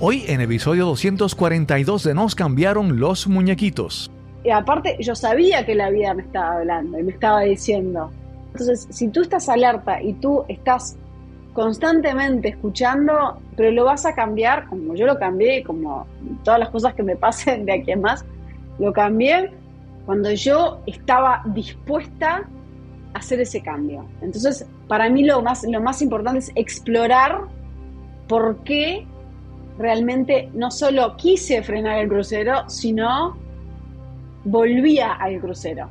Hoy en episodio 242 de Nos cambiaron los muñequitos. Y aparte, yo sabía que la vida me estaba hablando y me estaba diciendo. Entonces, si tú estás alerta y tú estás constantemente escuchando, pero lo vas a cambiar, como yo lo cambié, como todas las cosas que me pasen de aquí en más, lo cambié cuando yo estaba dispuesta a hacer ese cambio. Entonces, para mí lo más, lo más importante es explorar por qué realmente no solo quise frenar el crucero, sino volvía al crucero.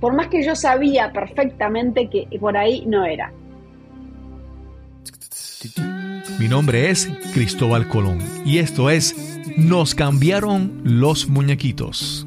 Por más que yo sabía perfectamente que por ahí no era. Mi nombre es Cristóbal Colón y esto es Nos cambiaron los muñequitos.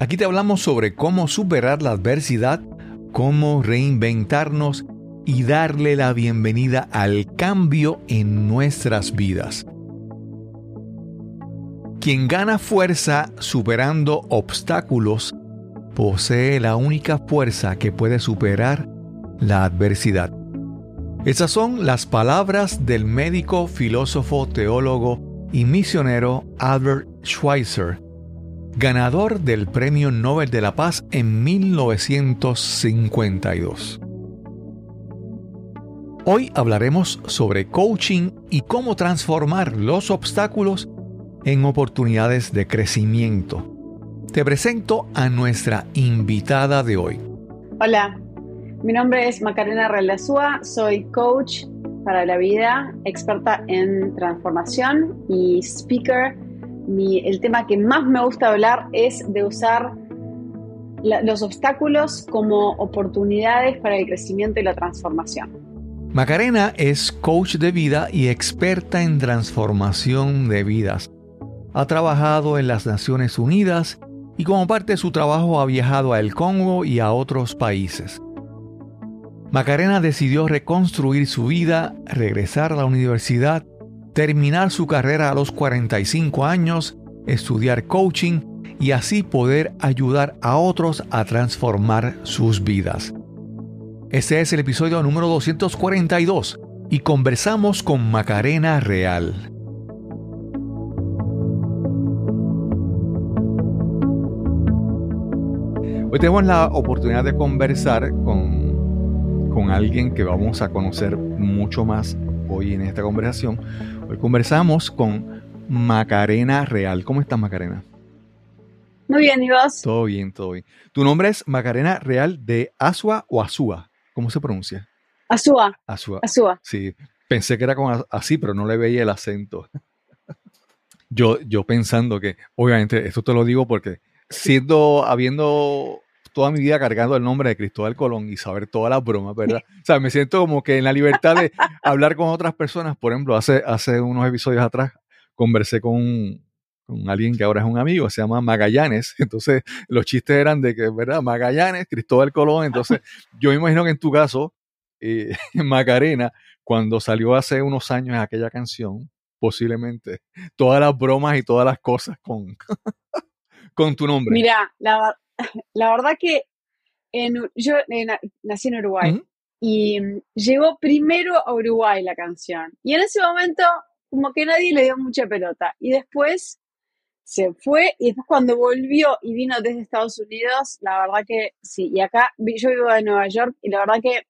Aquí te hablamos sobre cómo superar la adversidad, cómo reinventarnos y darle la bienvenida al cambio en nuestras vidas. Quien gana fuerza superando obstáculos posee la única fuerza que puede superar la adversidad. Esas son las palabras del médico, filósofo, teólogo y misionero Albert Schweitzer, ganador del Premio Nobel de la Paz en 1952. Hoy hablaremos sobre coaching y cómo transformar los obstáculos en oportunidades de crecimiento. Te presento a nuestra invitada de hoy. Hola, mi nombre es Macarena Relazúa, soy coach para la vida, experta en transformación y speaker. El tema que más me gusta hablar es de usar los obstáculos como oportunidades para el crecimiento y la transformación. Macarena es coach de vida y experta en transformación de vidas. Ha trabajado en las Naciones Unidas y como parte de su trabajo ha viajado a El Congo y a otros países. Macarena decidió reconstruir su vida, regresar a la universidad, terminar su carrera a los 45 años, estudiar coaching y así poder ayudar a otros a transformar sus vidas. Este es el episodio número 242 y conversamos con Macarena Real. Hoy tenemos la oportunidad de conversar con con alguien que vamos a conocer mucho más hoy en esta conversación. Hoy conversamos con Macarena Real. ¿Cómo estás, Macarena? Muy bien, ¿y vos? Todo bien, todo bien. Tu nombre es Macarena Real de Asua o Asúa. ¿Cómo se pronuncia? Asúa. Asúa. Asúa. Sí, pensé que era como así, pero no le veía el acento. Yo, yo pensando que, obviamente, esto te lo digo porque siendo, habiendo toda mi vida cargando el nombre de Cristóbal Colón y saber todas las bromas, ¿verdad? O sea, me siento como que en la libertad de hablar con otras personas. Por ejemplo, hace, hace unos episodios atrás conversé con, con alguien que ahora es un amigo, se llama Magallanes. Entonces, los chistes eran de que, ¿verdad? Magallanes, Cristóbal Colón. Entonces, yo me imagino que en tu caso, eh, Macarena, cuando salió hace unos años aquella canción, posiblemente todas las bromas y todas las cosas con, con tu nombre. Mira, la, la verdad que en, yo nací en Uruguay y mm, llegó primero a Uruguay la canción. Y en ese momento como que nadie le dio mucha pelota. Y después se fue y después cuando volvió y vino desde Estados Unidos, la verdad que sí. Y acá yo vivo en Nueva York y la verdad que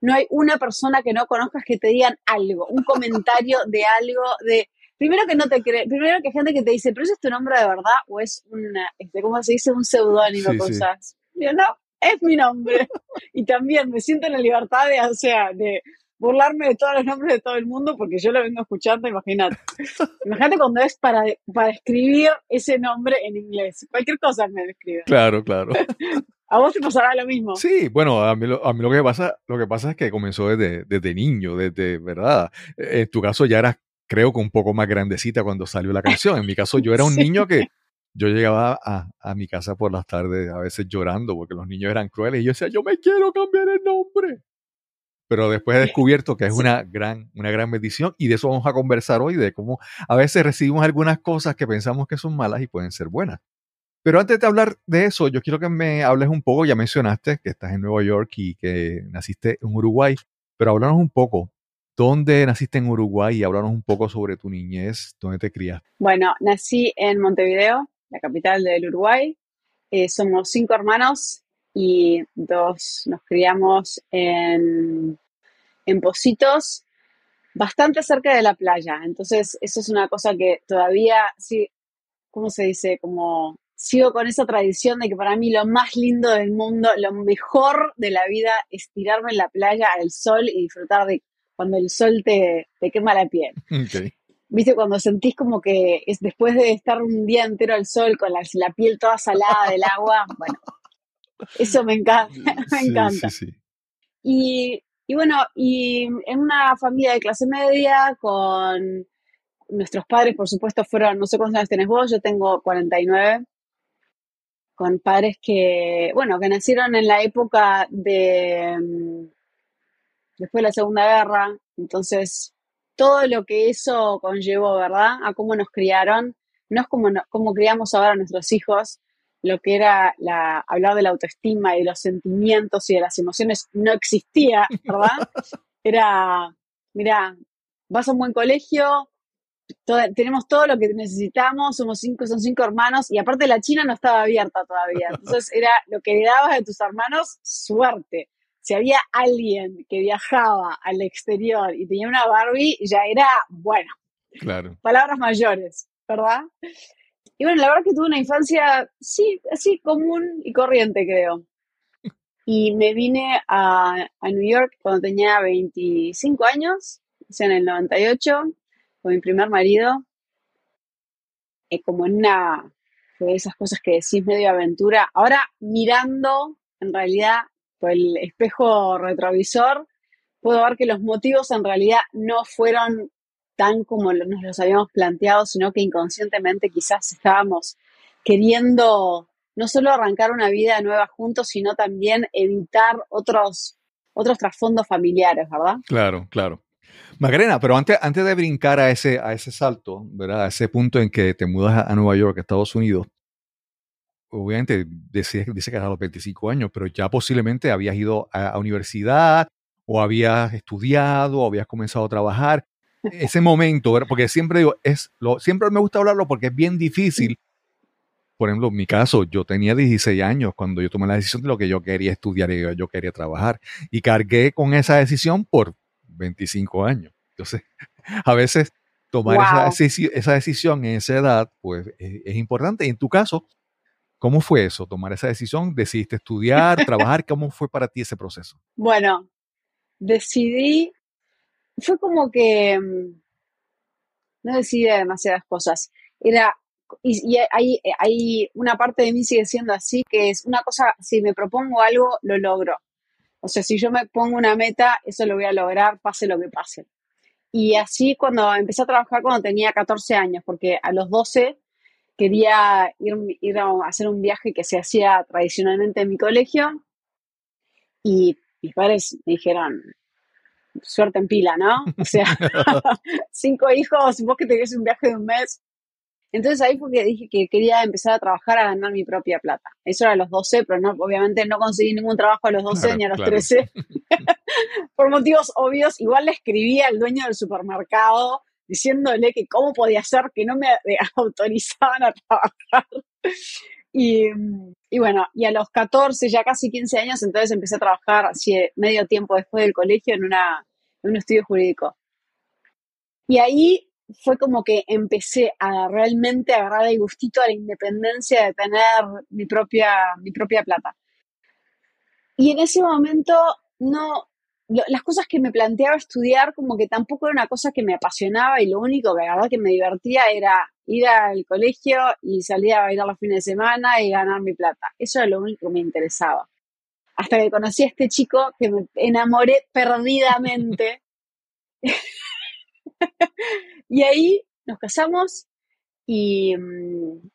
no hay una persona que no conozcas que te digan algo, un comentario de algo, de primero que no te cree, primero que gente que te dice, pero ese es tu nombre de verdad o es una, este, ¿cómo se dice? Un seudónimo, cosas. Yo no, es mi nombre. y también me siento en la libertad de, o sea, de burlarme de todos los nombres de todo el mundo porque yo lo vengo escuchando, imagínate. imagínate cuando es para, para escribir ese nombre en inglés. Cualquier cosa me describe. Claro, claro. ¿A vos te pasará lo mismo? Sí, bueno, a mí, lo, a mí lo que pasa, lo que pasa es que comenzó desde, desde niño, desde, ¿verdad? En tu caso ya eras creo que un poco más grandecita cuando salió la canción. En mi caso, yo era un niño que yo llegaba a, a, mi casa por las tardes a veces llorando porque los niños eran crueles y yo decía, yo me quiero cambiar el nombre. Pero después he descubierto que es una gran, una gran bendición y de eso vamos a conversar hoy, de cómo a veces recibimos algunas cosas que pensamos que son malas y pueden ser buenas. Pero antes de hablar de eso, yo quiero que me hables un poco, ya mencionaste que estás en Nueva York y que naciste en Uruguay, pero háblanos un poco, ¿dónde naciste en Uruguay y háblanos un poco sobre tu niñez, dónde te criaste? Bueno, nací en Montevideo, la capital del Uruguay. Eh, somos cinco hermanos y dos nos criamos en, en Positos, bastante cerca de la playa. Entonces, eso es una cosa que todavía, sí, ¿cómo se dice? Como sigo con esa tradición de que para mí lo más lindo del mundo, lo mejor de la vida es tirarme en la playa al sol y disfrutar de cuando el sol te, te quema la piel. Viste, cuando sentís como que es después de estar un día entero al sol con la, piel toda salada del agua, bueno, eso me encanta, me encanta. Y, y bueno, y en una familia de clase media con nuestros padres, por supuesto, fueron, no sé cuántos años tenés vos, yo tengo 49 con padres que, bueno, que nacieron en la época de, mm, después de la Segunda Guerra, entonces todo lo que eso conllevó, ¿verdad? A cómo nos criaron, no es como, como criamos ahora a nuestros hijos, lo que era la, hablar de la autoestima y de los sentimientos y de las emociones no existía, ¿verdad? Era, mira, vas a un buen colegio, tenemos todo lo que necesitamos, somos cinco, son cinco hermanos, y aparte la China no estaba abierta todavía. Entonces era lo que dabas de tus hermanos, suerte. Si había alguien que viajaba al exterior y tenía una Barbie, ya era, bueno, claro. palabras mayores, ¿verdad? Y bueno, la verdad que tuve una infancia, sí, así común y corriente, creo. Y me vine a, a New York cuando tenía 25 años, o sea, en el 98 con mi primer marido, eh, como en una de esas cosas que decís medio aventura. Ahora mirando, en realidad, el espejo retrovisor, puedo ver que los motivos en realidad no fueron tan como nos los habíamos planteado, sino que inconscientemente quizás estábamos queriendo no solo arrancar una vida nueva juntos, sino también evitar otros, otros trasfondos familiares, ¿verdad? Claro, claro. Magrena, pero antes, antes de brincar a ese, a ese salto, ¿verdad? A ese punto en que te mudas a, Nueva York, a Estados Unidos, obviamente dice, dice que a los 25 años, pero ya posiblemente habías ido a, universidad o habías estudiado o habías comenzado a trabajar. Ese momento, ¿verdad? porque siempre digo, es lo, siempre me gusta hablarlo porque es bien difícil. Por ejemplo, en mi caso, yo tenía 16 años cuando yo tomé la decisión de lo que yo quería estudiar y yo quería trabajar. Y cargué con esa decisión por 25 años. Entonces, a veces tomar esa, decisión en esa edad, pues es, importante. Y en tu caso, ¿cómo fue eso? Tomar esa decisión, decidiste estudiar, trabajar, ¿cómo fue para ti ese proceso? Bueno, decidí, fue como que mm, no decidí demasiadas cosas. Era, y, hay, hay una parte de mí sigue siendo así, que es una cosa, si me propongo algo, lo logro. O sea, si yo me pongo una meta, eso lo voy a lograr, pase lo que pase. Y así cuando empecé a trabajar cuando tenía 14 años, porque a los 12 quería ir, ir a hacer un viaje que se hacía tradicionalmente en mi colegio y mis padres me dijeron, suerte en pila, ¿no? O sea, cinco hijos, vos que tenés un viaje de un mes, entonces ahí fue que dije que quería empezar a trabajar a ganar mi propia plata. Eso era a los 12, pero no, obviamente no conseguí ningún trabajo a los 12 ni a los 13. Por motivos obvios, igual le escribí al dueño del supermercado diciéndole que cómo podía ser que no me autorizaban a trabajar. Y, bueno, y a los 14, ya casi 15 años, entonces empecé a trabajar así medio tiempo después del colegio en, una, en un estudio jurídico. Y ahí fue como que empecé a realmente agarrar el gustito a la independencia de tener mi propia, mi propia plata. Y en ese momento no, las cosas que me planteaba estudiar como que tampoco era una cosa que me apasionaba y lo único que la verdad que me divertía era ir al colegio y salir a bailar los fines de semana y ganar mi plata. Eso era lo único que me interesaba. Hasta que conocí a este chico que me enamoré perdidamente. y ahí nos casamos y, mm,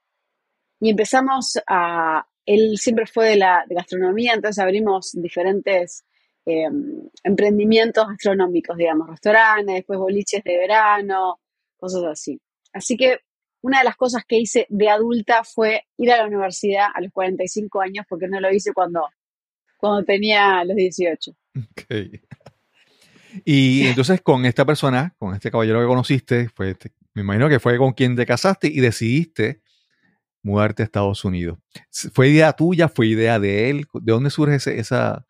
y empezamos a... Él siempre fue de la gastronomía, entonces abrimos diferentes eh, emprendimientos gastronómicos, digamos, restaurantes, después boliches de verano, cosas así. Así que una de las cosas que hice de adulta fue ir a la universidad a los 45 años, porque no lo hice cuando, cuando tenía los 18. Okay. Y entonces con esta persona, con este caballero que conociste, fue me imagino que fue con quien te casaste y decidiste mudarte a Estados Unidos. ¿Fue idea tuya? ¿Fue idea de él? ¿De dónde surge esa,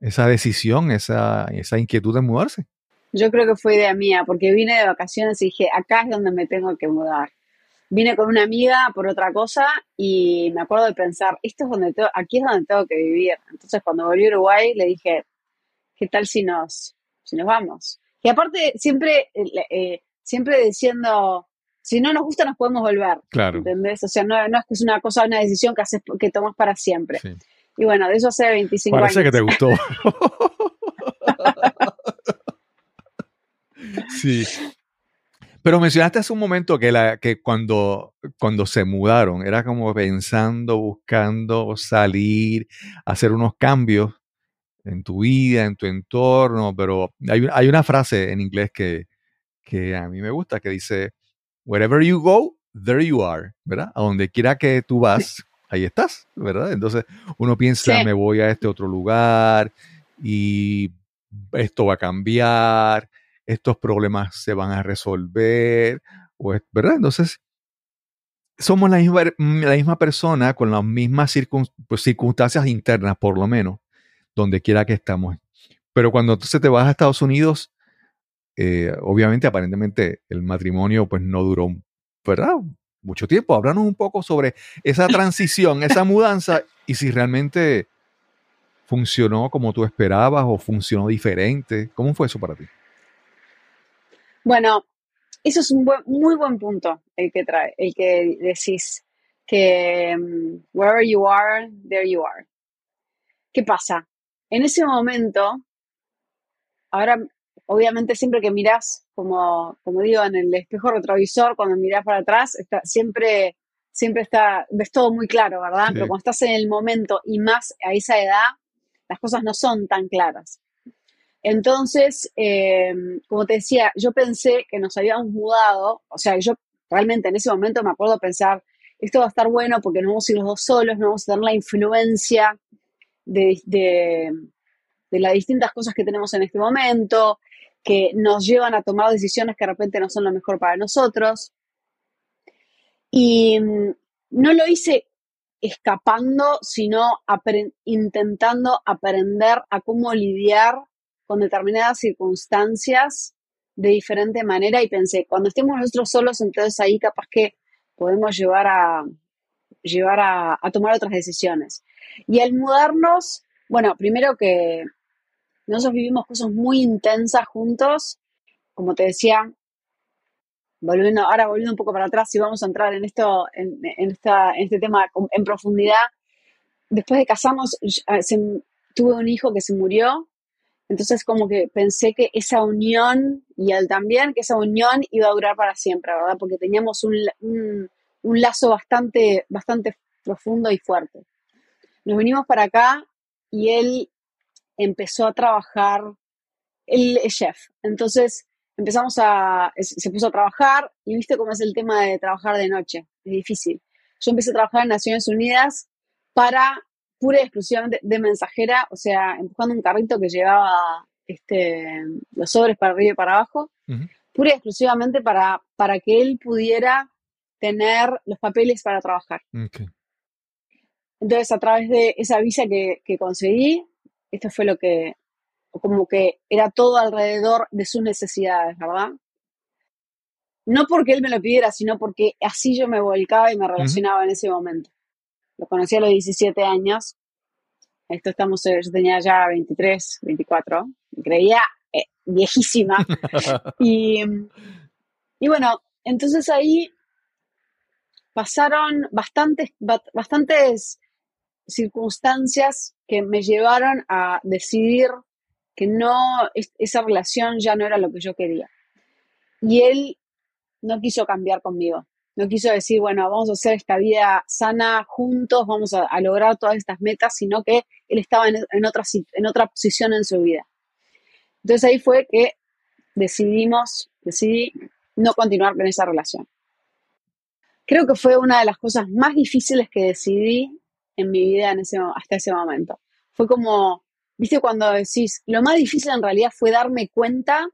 esa decisión, esa, esa inquietud de mudarse? Yo creo que fue idea mía, porque vine de vacaciones y dije, acá es donde me tengo que mudar. Vine con una amiga por otra cosa y me acuerdo de pensar, esto es donde aquí es donde tengo que vivir. Entonces cuando volví a Uruguay le dije, ¿qué tal si nos, si nos vamos? Y aparte siempre, eh, siempre diciendo, si no nos gusta nos podemos volver. Claro. ¿Entendés? O sea, no, no es que es una cosa, una decisión que haces, que tomas para siempre. Sí. Y bueno, de eso hace 25 Parece años. que te gustó. sí. Pero mencionaste hace un momento que, la, que cuando, cuando se mudaron, era como pensando, buscando salir, hacer unos cambios en tu vida, en tu entorno, pero hay, hay una frase en inglés que, que a mí me gusta, que dice, wherever you go, there you are, ¿verdad? A donde quiera que tú vas, ahí estás, ¿verdad? Entonces uno piensa, Sí. me voy a este otro lugar y esto va a cambiar, estos problemas se van a resolver, ¿verdad? Entonces, somos la misma, la misma persona con las mismas circun- pues, circunstancias internas, por lo menos, donde quiera que estamos. Pero cuando entonces te vas a Estados Unidos, eh, obviamente, aparentemente, el matrimonio pues no duró, ¿verdad? Mucho tiempo. Háblanos un poco sobre esa transición, esa mudanza y si realmente funcionó como tú esperabas o funcionó diferente. ¿Cómo fue eso para ti? Bueno, eso es un buen, muy buen punto el que trae, el que decís que mm, wherever you are, there you are. ¿Qué pasa? En ese momento, ahora, obviamente, siempre que mirás, como, como digo, en el espejo retrovisor, cuando mirás para atrás, está, siempre, siempre está, ves todo muy claro, ¿verdad? Sí. Pero cuando estás en el momento y más a esa edad, las cosas no son tan claras. Entonces, eh, como te decía, yo pensé que nos habíamos mudado, o sea, yo realmente en ese momento me acuerdo pensar, esto va a estar bueno porque no vamos a ir los dos solos, no vamos a tener la influencia de, de, de las distintas cosas que tenemos en este momento, que nos llevan a tomar decisiones que de repente no son lo mejor para nosotros. Y mm, no lo hice escapando, sino intentando aprender a cómo lidiar con determinadas circunstancias de diferente manera y pensé, cuando estemos nosotros solos, entonces ahí capaz que podemos llevar a, llevar a, a tomar otras decisiones. Y al mudarnos, bueno, primero que nosotros vivimos cosas muy intensas juntos, como te decía, volviendo, ahora volviendo un poco para atrás y vamos a entrar en esto, en, en esta, en este tema en profundidad. Después de casarnos, eh, se- tuve un hijo que se murió, entonces como que pensé que esa unión, y él también, que esa unión iba a durar para siempre, ¿verdad? Porque teníamos un, un, un lazo bastante, bastante profundo y fuerte. Nos vinimos para acá y él empezó a trabajar, él es chef, entonces empezamos a, se puso a trabajar y viste cómo es el tema de trabajar de noche, es difícil. Yo empecé a trabajar en Naciones Unidas para pura y exclusivamente de mensajera, o sea, empujando un carrito que llevaba este, los sobres para arriba y para abajo, Ujú. pura y exclusivamente para, para que él pudiera tener los papeles para trabajar. Ok. Entonces, a través de esa visa que, que conseguí, esto fue lo que, como que era todo alrededor de sus necesidades, ¿verdad? No porque él me lo pidiera, sino porque así yo me volcaba y me relacionaba en ese momento. Lo conocí a los 17 años. Esto estamos, eh, yo tenía ya 23, 24. Me creía eh, viejísima. y, y bueno, entonces ahí pasaron bastantes, ba- bastantes circunstancias que me llevaron a decidir que no, es- esa relación ya no era lo que yo quería. y él no quiso cambiar conmigo. No quiso decir, bueno, vamos a hacer esta vida sana juntos, vamos a, lograr todas estas metas, sino que él estaba en, otra, en otra posición en su vida. Entonces ahí fue que decidimos, decidí no continuar con esa relación. Creo que fue una de las cosas más difíciles que decidí en mi vida en ese, hasta ese momento. Fue como, viste, cuando decís, lo más difícil en realidad fue darme cuenta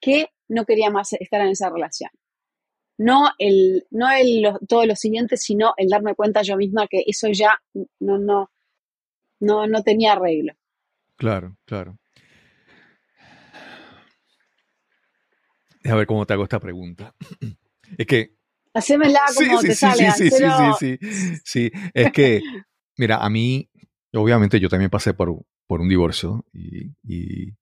que no quería más estar en esa relación. No el, no el, todo lo sino el darme cuenta yo misma que eso ya no, no, no, no tenía arreglo. Claro, claro. A ver cómo te hago esta pregunta. Es que. Hacémela como te sale. Sí, sí, sí, sí, sí. Es que, mira, a mí, obviamente yo también pasé por, por un divorcio y,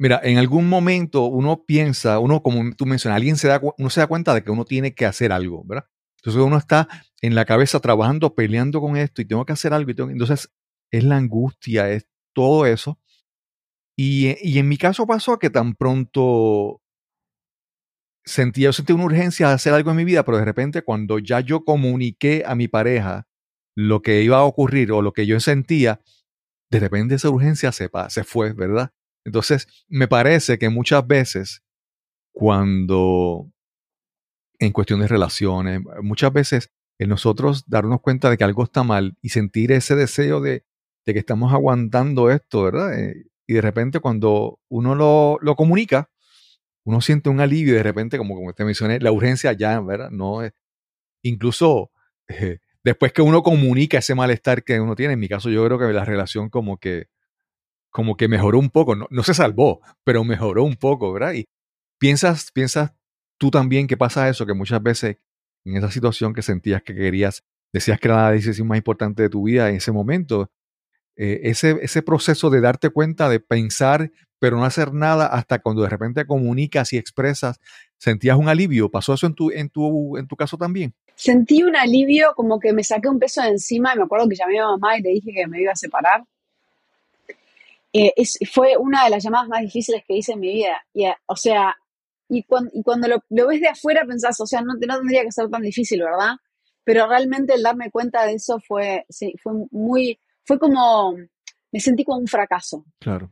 Mira, en algún momento uno piensa, uno como tú mencionas, alguien se da, uno se da cuenta de que uno tiene que hacer algo, ¿verdad? Entonces uno está en la cabeza trabajando, peleando con esto y tengo que hacer algo. Y entonces es la angustia, es todo eso. Y, y, en mi caso pasó que tan pronto sentía, yo sentí una urgencia de hacer algo en mi vida, pero de repente cuando ya yo comuniqué a mi pareja lo que iba a ocurrir o lo que yo sentía, de repente esa urgencia se, se fue, ¿verdad? Entonces, me parece que muchas veces cuando en cuestión de relaciones, muchas veces en nosotros darnos cuenta de que algo está mal y sentir ese deseo de, de que estamos aguantando esto, ¿verdad? Eh, y de repente cuando uno lo, lo comunica, uno siente un alivio de repente, como, como te mencioné, la urgencia ya, ¿verdad? No es, incluso eh, después que uno comunica ese malestar que uno tiene, en mi caso yo creo que la relación como que, como que mejoró un poco, no, no se salvó, pero mejoró un poco, ¿verdad? Y piensas, piensas tú también que pasa eso, que muchas veces en esa situación que sentías que querías, decías que era la decisión más importante de tu vida en ese momento, eh, ese, ese proceso de darte cuenta, de pensar, pero no hacer nada hasta cuando de repente comunicas y expresas, sentías un alivio. ¿Pasó eso en tu, en tu, en tu caso también? Sentí un alivio, como que me saqué un peso de encima y me acuerdo que llamé a mamá y le dije que me iba a separar. Eh, es, fue una de las llamadas más difíciles que hice en mi vida. Y, eh, o sea, y cuando, y cuando lo, lo, ves de afuera pensás, o sea, no, no tendría que ser tan difícil, ¿verdad? Pero realmente el darme cuenta de eso fue, sí, fue muy, fue como, me sentí como un fracaso. Claro.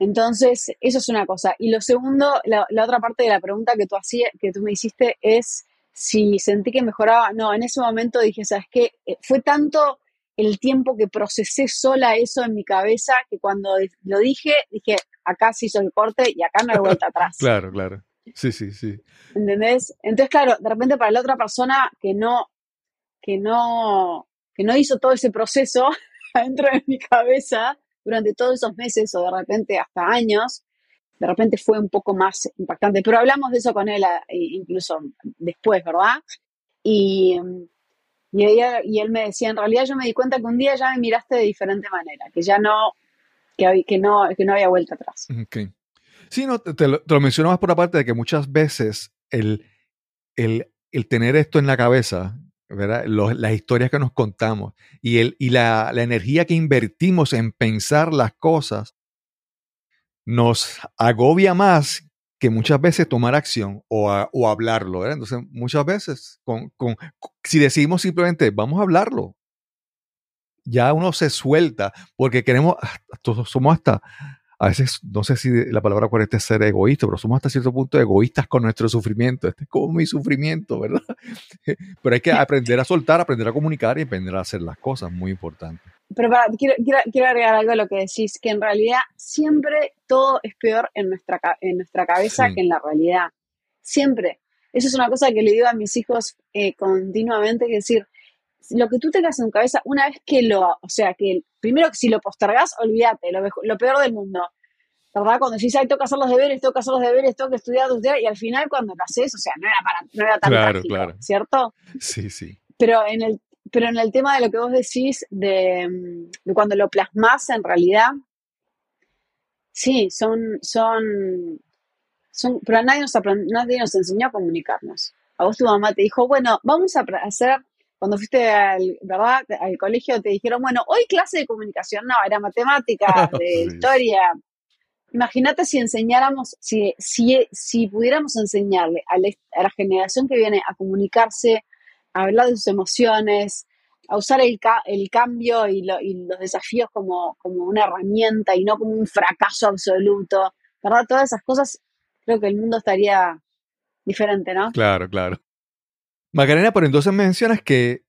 Entonces, eso es una cosa. Y lo segundo, la, otra parte de la pregunta que tú, hacía, que tú me hiciste es si sentí que mejoraba. No, en ese momento dije, ¿sabes qué? Eh, fue tanto el tiempo que procesé sola eso en mi cabeza que cuando lo dije, dije, acá se hizo el corte y acá no hay vuelta atrás. claro, claro. Sí, sí, sí. ¿Entendés? Entonces, claro, de repente para la otra persona que no, que no, que no hizo todo ese proceso, adentro de mi cabeza durante todos esos meses o de repente hasta años, de repente fue un poco más impactante. Pero hablamos de eso con él eh, incluso después, ¿verdad? Y, y, y él me decía, en realidad yo me di cuenta que un día ya me miraste de diferente manera, que ya no, que, que no, que no había vuelta atrás. Okay. Sí, no, te, lo, te, más por la parte de que muchas veces el, el, el tener esto en la cabeza, las historias que nos contamos y, el, y la, energía que invertimos en pensar las cosas nos agobia más que muchas veces tomar acción o, o hablarlo. Entonces, muchas veces, con, con, si decidimos simplemente, vamos a hablarlo, ya uno se suelta porque queremos, todos somos hasta a veces, no sé si la palabra correcta es ser egoísta, pero somos hasta cierto punto egoístas con nuestro sufrimiento. Este es como mi sufrimiento, ¿verdad? pero hay que aprender a soltar, aprender a comunicar y aprender a hacer las cosas, muy importante. Pero quiero, quiero, agregar algo a lo que decís, que en realidad siempre todo es peor en nuestra, en nuestra cabeza que en la realidad. Siempre. Eso es una cosa que le digo a mis hijos eh, continuamente, es decir, lo que tú tengas en tu cabeza, una vez que lo, o sea, que primero que si lo postergás, olvídate, lo, lo, peor del mundo. ¿Verdad? Cuando decís, ay, tengo que hacer los deberes, tengo que hacer los deberes, tengo que estudiar, estudiar, y al final cuando lo haces, o sea, no era, para, no era tan claro, claro. ¿cierto? Sí, sí. Pero en, el, pero en el tema de lo que vos decís, de, de cuando lo plasmás en realidad, sí, son, son, son, pero nadie nos, nadie nos enseñó a comunicarnos. A vos tu mamá te dijo, bueno, vamos a hacer cuando fuiste al, ¿verdad? al colegio te dijeron, bueno, hoy clase de comunicación, no, era matemática, de historia. imagínate si enseñáramos, si, si, si pudiéramos enseñarle a la, a la generación que viene a comunicarse, a hablar de sus emociones, a usar el, ca- el cambio y, lo- y los desafíos como, como una herramienta y no como un fracaso absoluto, ¿verdad? Todas esas cosas, creo que el mundo estaría diferente, ¿no? Claro, claro. Macarena, pero entonces mencionas que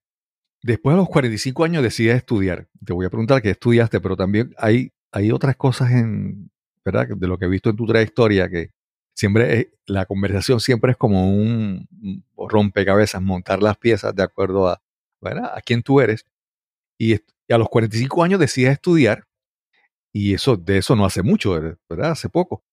después de los 45 años decides estudiar. Te voy a preguntar qué estudiaste, pero también hay, hay otras cosas en, ¿verdad? De lo que he visto en tu trayectoria que siempre la conversación siempre es como un rompecabezas, montar las piezas de acuerdo a, quién tú eres. Y a los 45 años decides estudiar y eso de eso no hace mucho, ¿verdad? Hace poco.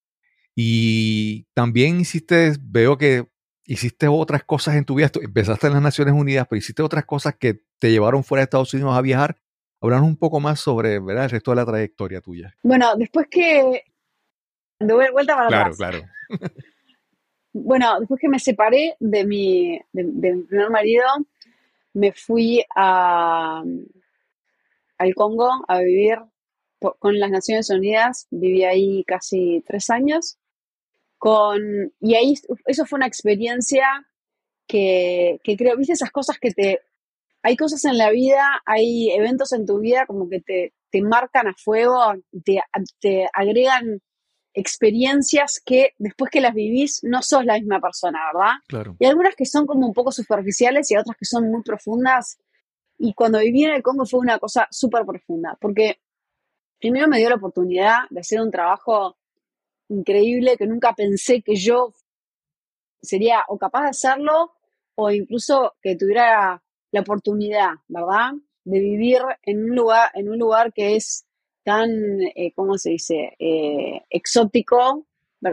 Y también hiciste, veo que hiciste otras cosas en tu vida. Empezaste en las Naciones Unidas, pero hiciste otras cosas que te llevaron fuera de Estados Unidos a viajar. Háblanos un poco más sobre ¿verdad? el resto de la trayectoria tuya. Bueno, después que... De vuel- vuelta para atrás. claro. Bueno, después que me separé de mi, de, de mi primer marido, me fui a, al Congo a vivir po- con las Naciones Unidas. Viví ahí casi tres años. Con, y ahí, eso fue una experiencia que, que creo, viste esas cosas que te... Hay cosas en la vida, hay eventos en tu vida como que te, te marcan a fuego, te, te agregan experiencias que después que las vivís no sos la misma persona, ¿verdad? Claro. Y algunas que son como un poco superficiales y otras que son muy profundas. Y cuando viví en el Congo fue una cosa súper profunda, porque primero me dio la oportunidad de hacer un trabajo increíble que nunca pensé que yo sería o capaz de hacerlo o incluso que tuviera la oportunidad, ¿verdad? De vivir en un lugar, en un lugar que es tan, eh, ¿cómo se dice?, eh, exótico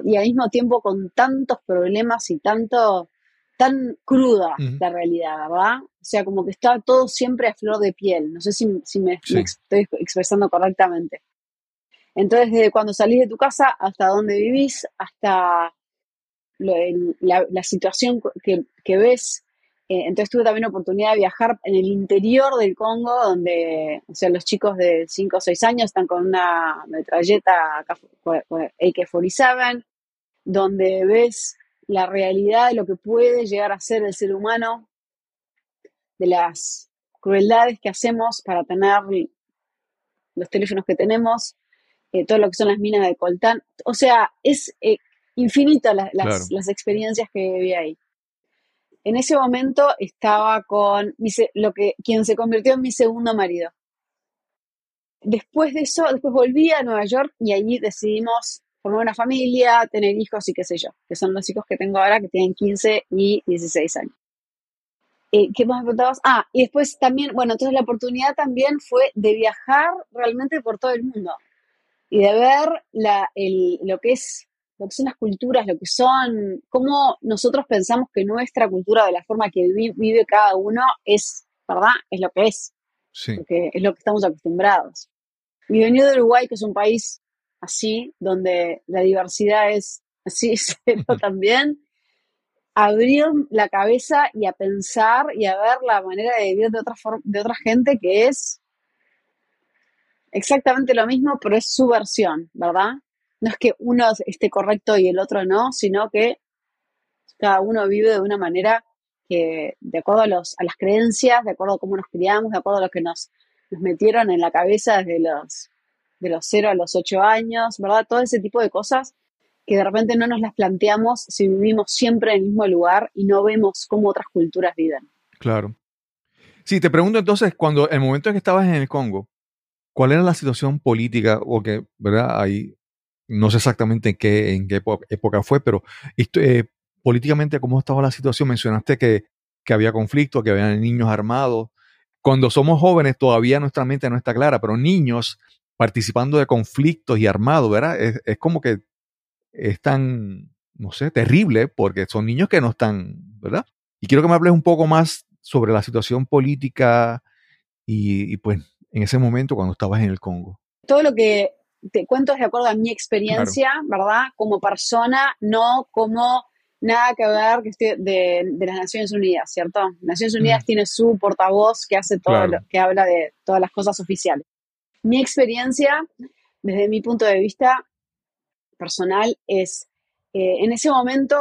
y al mismo tiempo con tantos problemas y tanto, tan cruda la realidad, ¿verdad? O sea, como que está todo siempre a flor de piel. No sé si, si me, Sí. me ex- estoy expresando correctamente. Entonces, desde cuando salís de tu casa hasta donde vivís, hasta la, situación que, ves. Eh, entonces tuve también oportunidad de viajar en el interior del Congo, donde o sea, los chicos de 5 o 6 años están con una metralleta AK-47, donde ves la realidad de lo que puede llegar a ser el ser humano, de las crueldades que hacemos para tener los teléfonos que tenemos, eh, todo lo que son las minas de coltán. O sea, es eh, infinita la- las, Claro. las experiencias que viví ahí. En ese momento estaba con mi lo que, quien se convirtió en mi segundo marido. Después de eso, después volví a Nueva York y allí decidimos formar una familia, tener hijos y qué sé yo, que son los hijos que tengo ahora que tienen 15 y 16 años. Eh, ¿Qué más me preguntabas? Ah, y después también, bueno, entonces la oportunidad también fue de viajar realmente por todo el mundo y de ver la, el- lo que es lo que son las culturas, lo que son, cómo nosotros pensamos que nuestra cultura, de la forma que vi- vive cada uno, es, ¿verdad? Es lo que es, Sí. porque es lo que estamos acostumbrados. Y venir de Uruguay, que es un país así, donde la diversidad es así, cero también, abrir la cabeza y a pensar y a ver la manera de vivir de otra, forma, de otra gente que es exactamente lo mismo, pero es su versión, ¿verdad? No es que uno esté correcto y el otro no, sino que cada uno vive de una manera que, de acuerdo a, los, a las creencias, de acuerdo a cómo nos criamos, de acuerdo a lo que nos, metieron en la cabeza desde los, de los 0 a los 8 años, ¿verdad? Todo ese tipo de cosas que de repente no nos las planteamos si vivimos siempre en el mismo lugar y no vemos cómo otras culturas viven. Claro. Sí, te pregunto entonces, cuando el momento en que estabas en el Congo, ¿cuál era la situación política? O que, ¿verdad? Ahí, no sé exactamente en qué, en qué época fue, pero esto, eh, políticamente, ¿cómo estaba la situación? Mencionaste que, que había conflicto, que había niños armados. Cuando somos jóvenes, todavía nuestra mente no está clara, pero niños participando de conflictos y armados, ¿verdad? Es, es como que es tan, no sé, terrible, porque son niños que no están, ¿verdad? Y quiero que me hables un poco más sobre la situación política y, y, pues en ese momento cuando estabas en el Congo. Todo lo que te cuento es de acuerdo a mi experiencia, ¿verdad? Como persona, no como nada que ver que esté de, de las Naciones Unidas, ¿cierto? Naciones Unidas Mm. tiene su portavoz que hace todo Claro. lo, que habla de todas las cosas oficiales. Mi experiencia, desde mi punto de vista, personal es, eh, en ese momento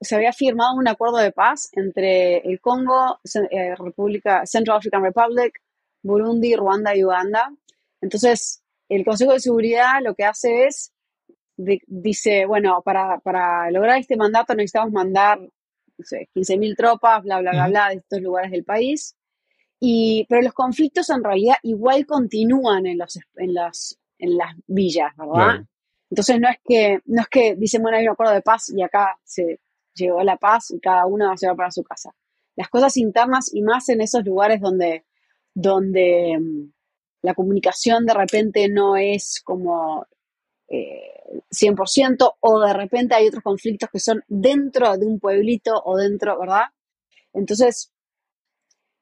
se había firmado un acuerdo de paz entre el Congo, eh, República, Central African Republic, Burundi, Ruanda y Uganda. Entonces, el Consejo de Seguridad lo que hace es, dice, bueno, para, para, lograr este mandato necesitamos mandar no sé, 15.000 tropas, bla, bla, bla, bla, de estos lugares del país. Y, pero los conflictos en realidad igual continúan en, los, en, las, en las villas, ¿verdad? Entonces no es que, no es que dicen, bueno, hay un acuerdo de paz y acá se llegó la paz y cada uno va a llevar para su casa. Las cosas internas y más en esos lugares donde, donde mm, la comunicación de repente no es como 100% eh, o de repente hay otros conflictos que son dentro de un pueblito o dentro, ¿verdad? Entonces,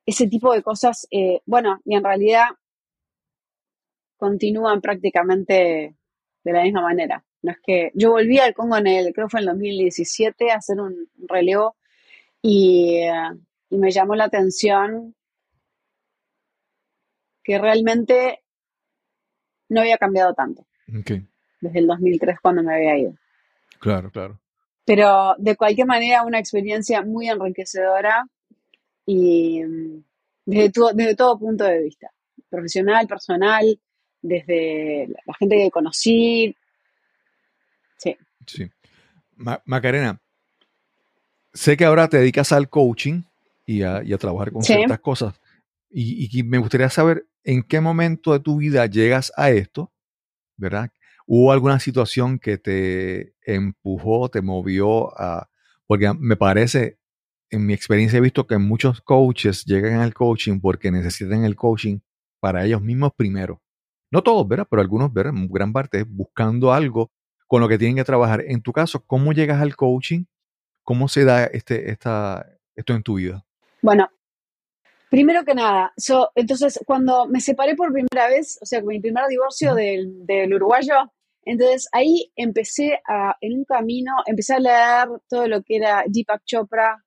ese tipo de cosas, eh, bueno, y en realidad continúan prácticamente de la misma manera. No que yo volví al Congo en el, creo fue en el 2017, a hacer un relevo y, y me llamó la atención que realmente no había cambiado tanto. Desde el 2003 cuando me había ido. Claro, claro. Pero de cualquier manera una experiencia muy enriquecedora y desde, desde todo punto de vista, profesional, personal, desde la gente que conocí. Sí. Sí. Macarena, sé que ahora te dedicas al coaching y a, trabajar con ciertas cosas. Y, me gustaría saber en qué momento de tu vida llegas a esto, ¿verdad? ¿Hubo alguna situación que te empujó, te movió a... Porque me parece, en mi experiencia he visto que muchos coaches llegan al coaching porque necesitan el coaching para ellos mismos primero. No todos, ¿verdad? Pero algunos, ¿verdad? Gran parte buscando algo con lo que tienen que trabajar. En tu caso, ¿cómo llegas al coaching? ¿Cómo se da este, esta, esto en tu vida? Bueno, primero que nada, entonces cuando me separé por primera vez, o sea, con mi primer divorcio del, del, uruguayo, entonces ahí empecé a, en un camino, empecé a leer todo lo que era Deepak Chopra,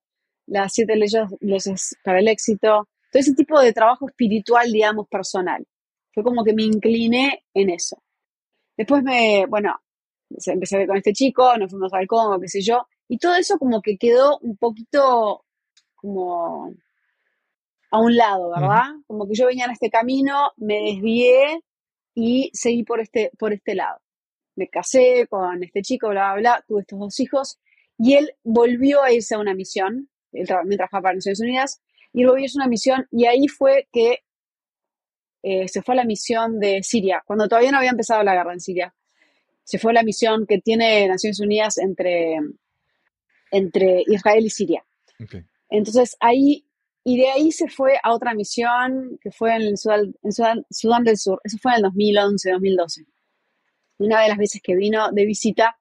las siete leyes, leyes para el éxito, todo ese tipo de trabajo espiritual, digamos, personal. Fue como que me incliné en eso. Después me, bueno, empecé a ver con este chico, nos fuimos al Congo, qué sé yo, y todo eso como que quedó un poquito como a un lado, ¿verdad? Como que yo venía en este camino, me desvié y seguí por este, por este lado. Me casé con este chico, bla, bla, bla, tuve estos dos hijos y él volvió a irse a una misión, él mientras trabajaba para Naciones Unidas, y él volvió a irse a una misión y ahí fue que eh, se fue a la misión de Siria, cuando todavía no había empezado la guerra en Siria. Se fue a la misión que tiene Naciones Unidas entre, entre Israel y Siria. Entonces ahí, y de ahí se fue a otra misión que fue en, Sudán, Sudán, del Sur. Eso fue en el 2011, 2012. Una de las veces que vino de visita,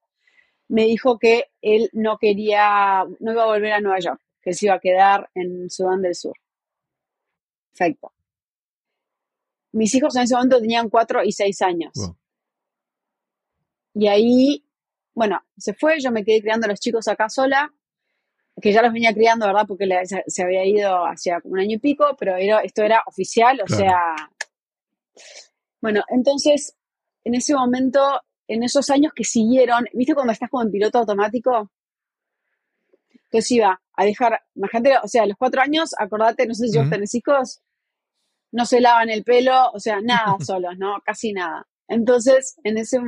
me dijo que él no quería, no iba a volver a Nueva York, que se iba a quedar en Sudán del Sur. Perfecto. Mis hijos en ese momento tenían cuatro y seis años. Y ahí, bueno, se fue, yo me quedé criando a los chicos acá sola, que ya los venía criando, ¿verdad? Porque se, había ido hacia un año y pico, pero esto era oficial, o sea... Bueno, entonces, en ese momento, en esos años que siguieron, ¿viste cuando estás como en piloto automático? Entonces iba a dejar, imagínate, o sea, a los cuatro años, acordate, no sé si vos tenés hijos, no se lavan el pelo, o sea, nada solos, ¿no? Casi nada. Entonces, en, ese,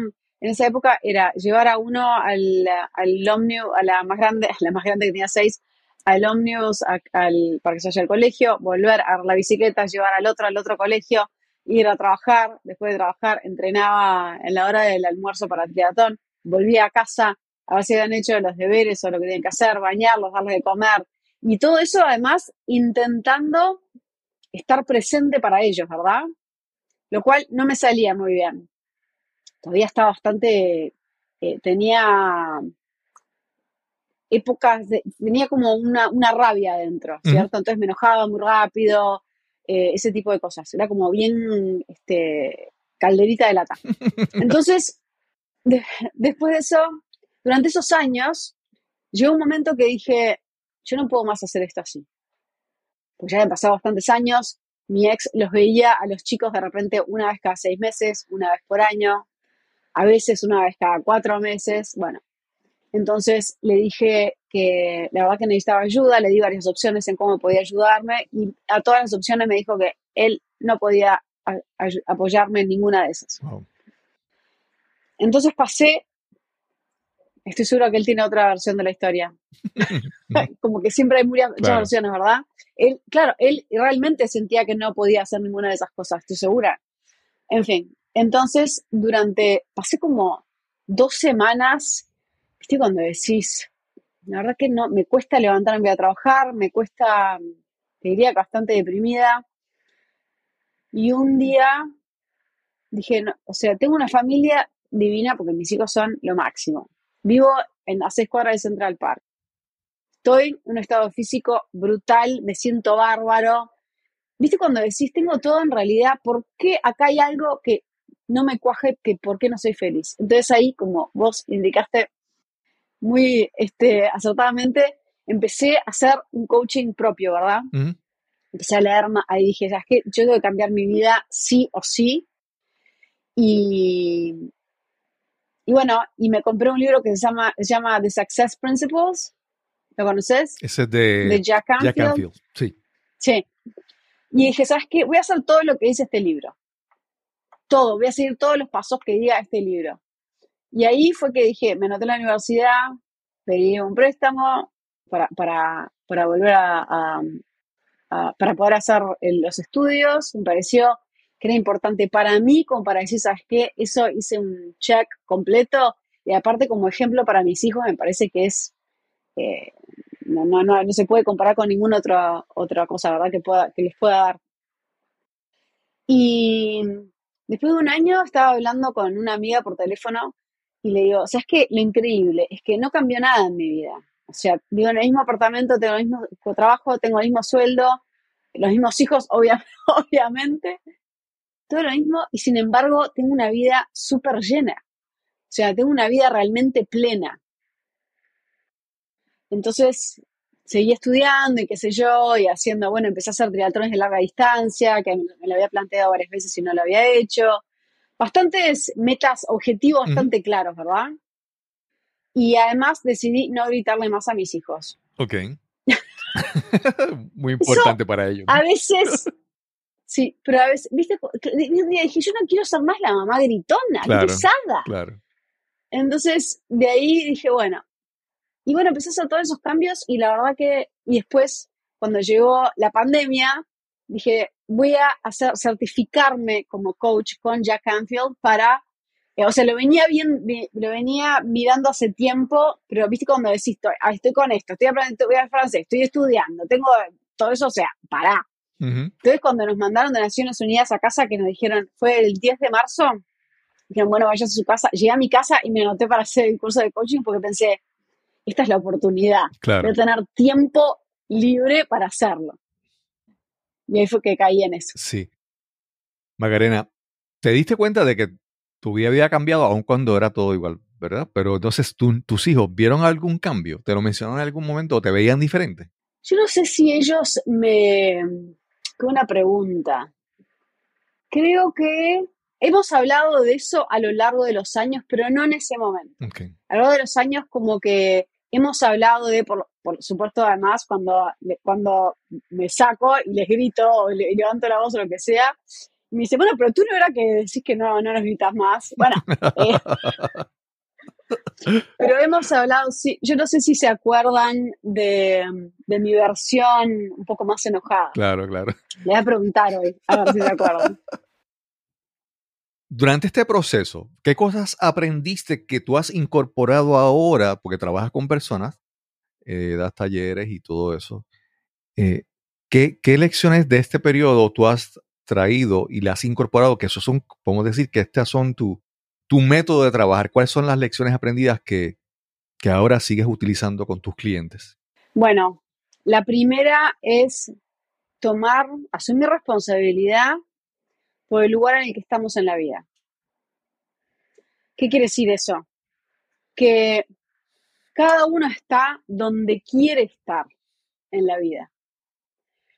en esa época era llevar a uno al, al a la más grande, a la más grande que tenía seis, al Omnibus al, para que se vaya al colegio, volver a la bicicleta, llevar al otro al otro colegio, ir a trabajar, después de trabajar entrenaba en la hora del almuerzo para el triatlón, volvía a casa a ver si habían hecho los deberes o lo que tenían que hacer, bañarlos, darles de comer, y todo eso además intentando estar presente para ellos, ¿verdad? Lo cual no me salía muy bien. Todavía estaba bastante, eh, tenía épocas, tenía como una, rabia adentro, ¿cierto? Entonces me enojaba muy rápido, eh, ese tipo de cosas. Era como bien este, calderita de lata. Entonces, después de eso, durante esos años, llegó un momento que dije, yo no puedo más hacer esto así pues ya han pasado bastantes años, mi ex los veía a los chicos de repente una vez cada seis meses, una vez por año. A veces una vez cada cuatro meses, bueno. Entonces le dije que la verdad que necesitaba ayuda, le di varias opciones en cómo podía ayudarme y a todas las opciones me dijo que él no podía a- apoyarme en ninguna de esas. Wow. Entonces pasé, estoy segura que él tiene otra versión de la historia. Como que siempre hay muchas, muchas Claro. versiones, ¿verdad? Él, claro, él realmente sentía que no podía hacer ninguna de esas cosas, estoy segura. En fin, entonces durante, pasé como dos semanas, ¿viste? Cuando decís, la verdad que no, me cuesta levantarme a trabajar, me cuesta, te diría bastante deprimida. Y un día dije, o sea, tengo una familia divina porque mis hijos son lo máximo. Vivo en a seis cuadras de Central Park. Estoy en un estado físico brutal, me siento bárbaro. ¿Viste cuando decís, tengo todo en realidad, ¿por qué acá hay algo que no me cuaje, que por qué no soy feliz? Entonces ahí, como vos indicaste muy este, acertadamente, empecé a hacer un coaching propio, ¿verdad? Empecé a leer ahí dije, ¿sabes qué? Yo tengo que cambiar mi vida sí o sí. Y, y bueno, y me compré un libro que se llama, se llama The Success Principles. ¿Lo conoces? Ese es de, De Jack Jack Canfield. Canfield. Sí. Sí. Y dije, ¿sabes qué? Voy a hacer todo lo que dice este libro. Todo, voy a seguir todos los pasos que diga este libro. Y ahí fue que dije, me anoté en la universidad, pedí un préstamo para, para, para volver a, a- a- para poder hacer los estudios. Me pareció que era importante para mí, como para decir, ¿sabes qué? Eso hice un check completo. Y aparte, como ejemplo para mis hijos, me parece que es eh, no, no, no, no se puede comparar con ninguna otra, otra cosa, ¿verdad? Que, pueda, que les pueda dar. Y después de un año estaba hablando con una amiga por teléfono y le digo, o sea, es que lo increíble es que no cambió nada en mi vida. O sea, vivo en el mismo apartamento, tengo el mismo trabajo, tengo el mismo sueldo, los mismos hijos, obvia- obviamente, todo lo mismo, y sin embargo tengo una vida súper llena. O sea, tengo una vida realmente plena. Entonces, seguí estudiando y qué sé yo, y haciendo, bueno, empecé a hacer triatlones de larga distancia, que me, lo había planteado varias veces y no lo había hecho. Bastantes metas, objetivos bastante claros, ¿verdad? Y además decidí no gritarle más a mis hijos. Ok. Muy importante para ellos. ¿no? A veces, sí, pero a veces, viste, un día dije, yo no quiero ser más la mamá gritona, Claro. pesada. Claro. Entonces, de ahí dije, bueno, y bueno, empecé a hacer todos esos cambios y la verdad que, y después, cuando llegó la pandemia, dije, voy a hacer, certificarme como coach con Jack Canfield para, eh, o sea, lo venía bien, lo venía mirando hace tiempo, pero viste cuando decís, estoy, ah, estoy con esto, estoy aprendiendo, voy a francés, estoy estudiando, tengo todo eso, o sea, pará. Entonces, cuando nos mandaron de Naciones Unidas a casa, que nos dijeron, fue el 10 de marzo, dijeron, bueno, vayas a su casa. Llegué a mi casa y me anoté para hacer el curso de coaching porque pensé, esta es la oportunidad. Claro. A tener tiempo libre para hacerlo. Y ahí fue que caí en eso. Sí. Magarena, ¿te diste cuenta de que tu vida había cambiado aun cuando era todo igual, verdad? Pero entonces tú- tus hijos vieron algún cambio, te lo mencionaron en algún momento o te veían diferente. Yo no sé si ellos me... Qué buena pregunta. Creo que hemos hablado de eso a lo largo de los años, pero no en ese momento. A lo largo de los años como que hemos hablado de, por, por supuesto además, cuando, cuando me saco y les grito o le, levanto la voz o lo que sea, me dice, bueno, pero tú no era que decís que no, no nos gritas más. Bueno, eh, pero hemos hablado, sí, yo no sé si se acuerdan de, de mi versión un poco más enojada. Claro, claro. Le voy a preguntar hoy, a ver si se acuerdan. Durante este proceso, ¿qué cosas aprendiste que tú has incorporado ahora, porque trabajas con personas, eh, das talleres y todo eso? Eh, ¿qué, qué lecciones de este periodo tú has traído y le has incorporado? Que esos son, podemos decir que estas son tu, tu método de trabajar. ¿Cuáles son las lecciones aprendidas que, que ahora sigues utilizando con tus clientes? Bueno, la primera es tomar, asumir responsabilidad por el lugar en el que estamos en la vida. ¿Qué quiere decir eso? Que cada uno está donde quiere estar en la vida.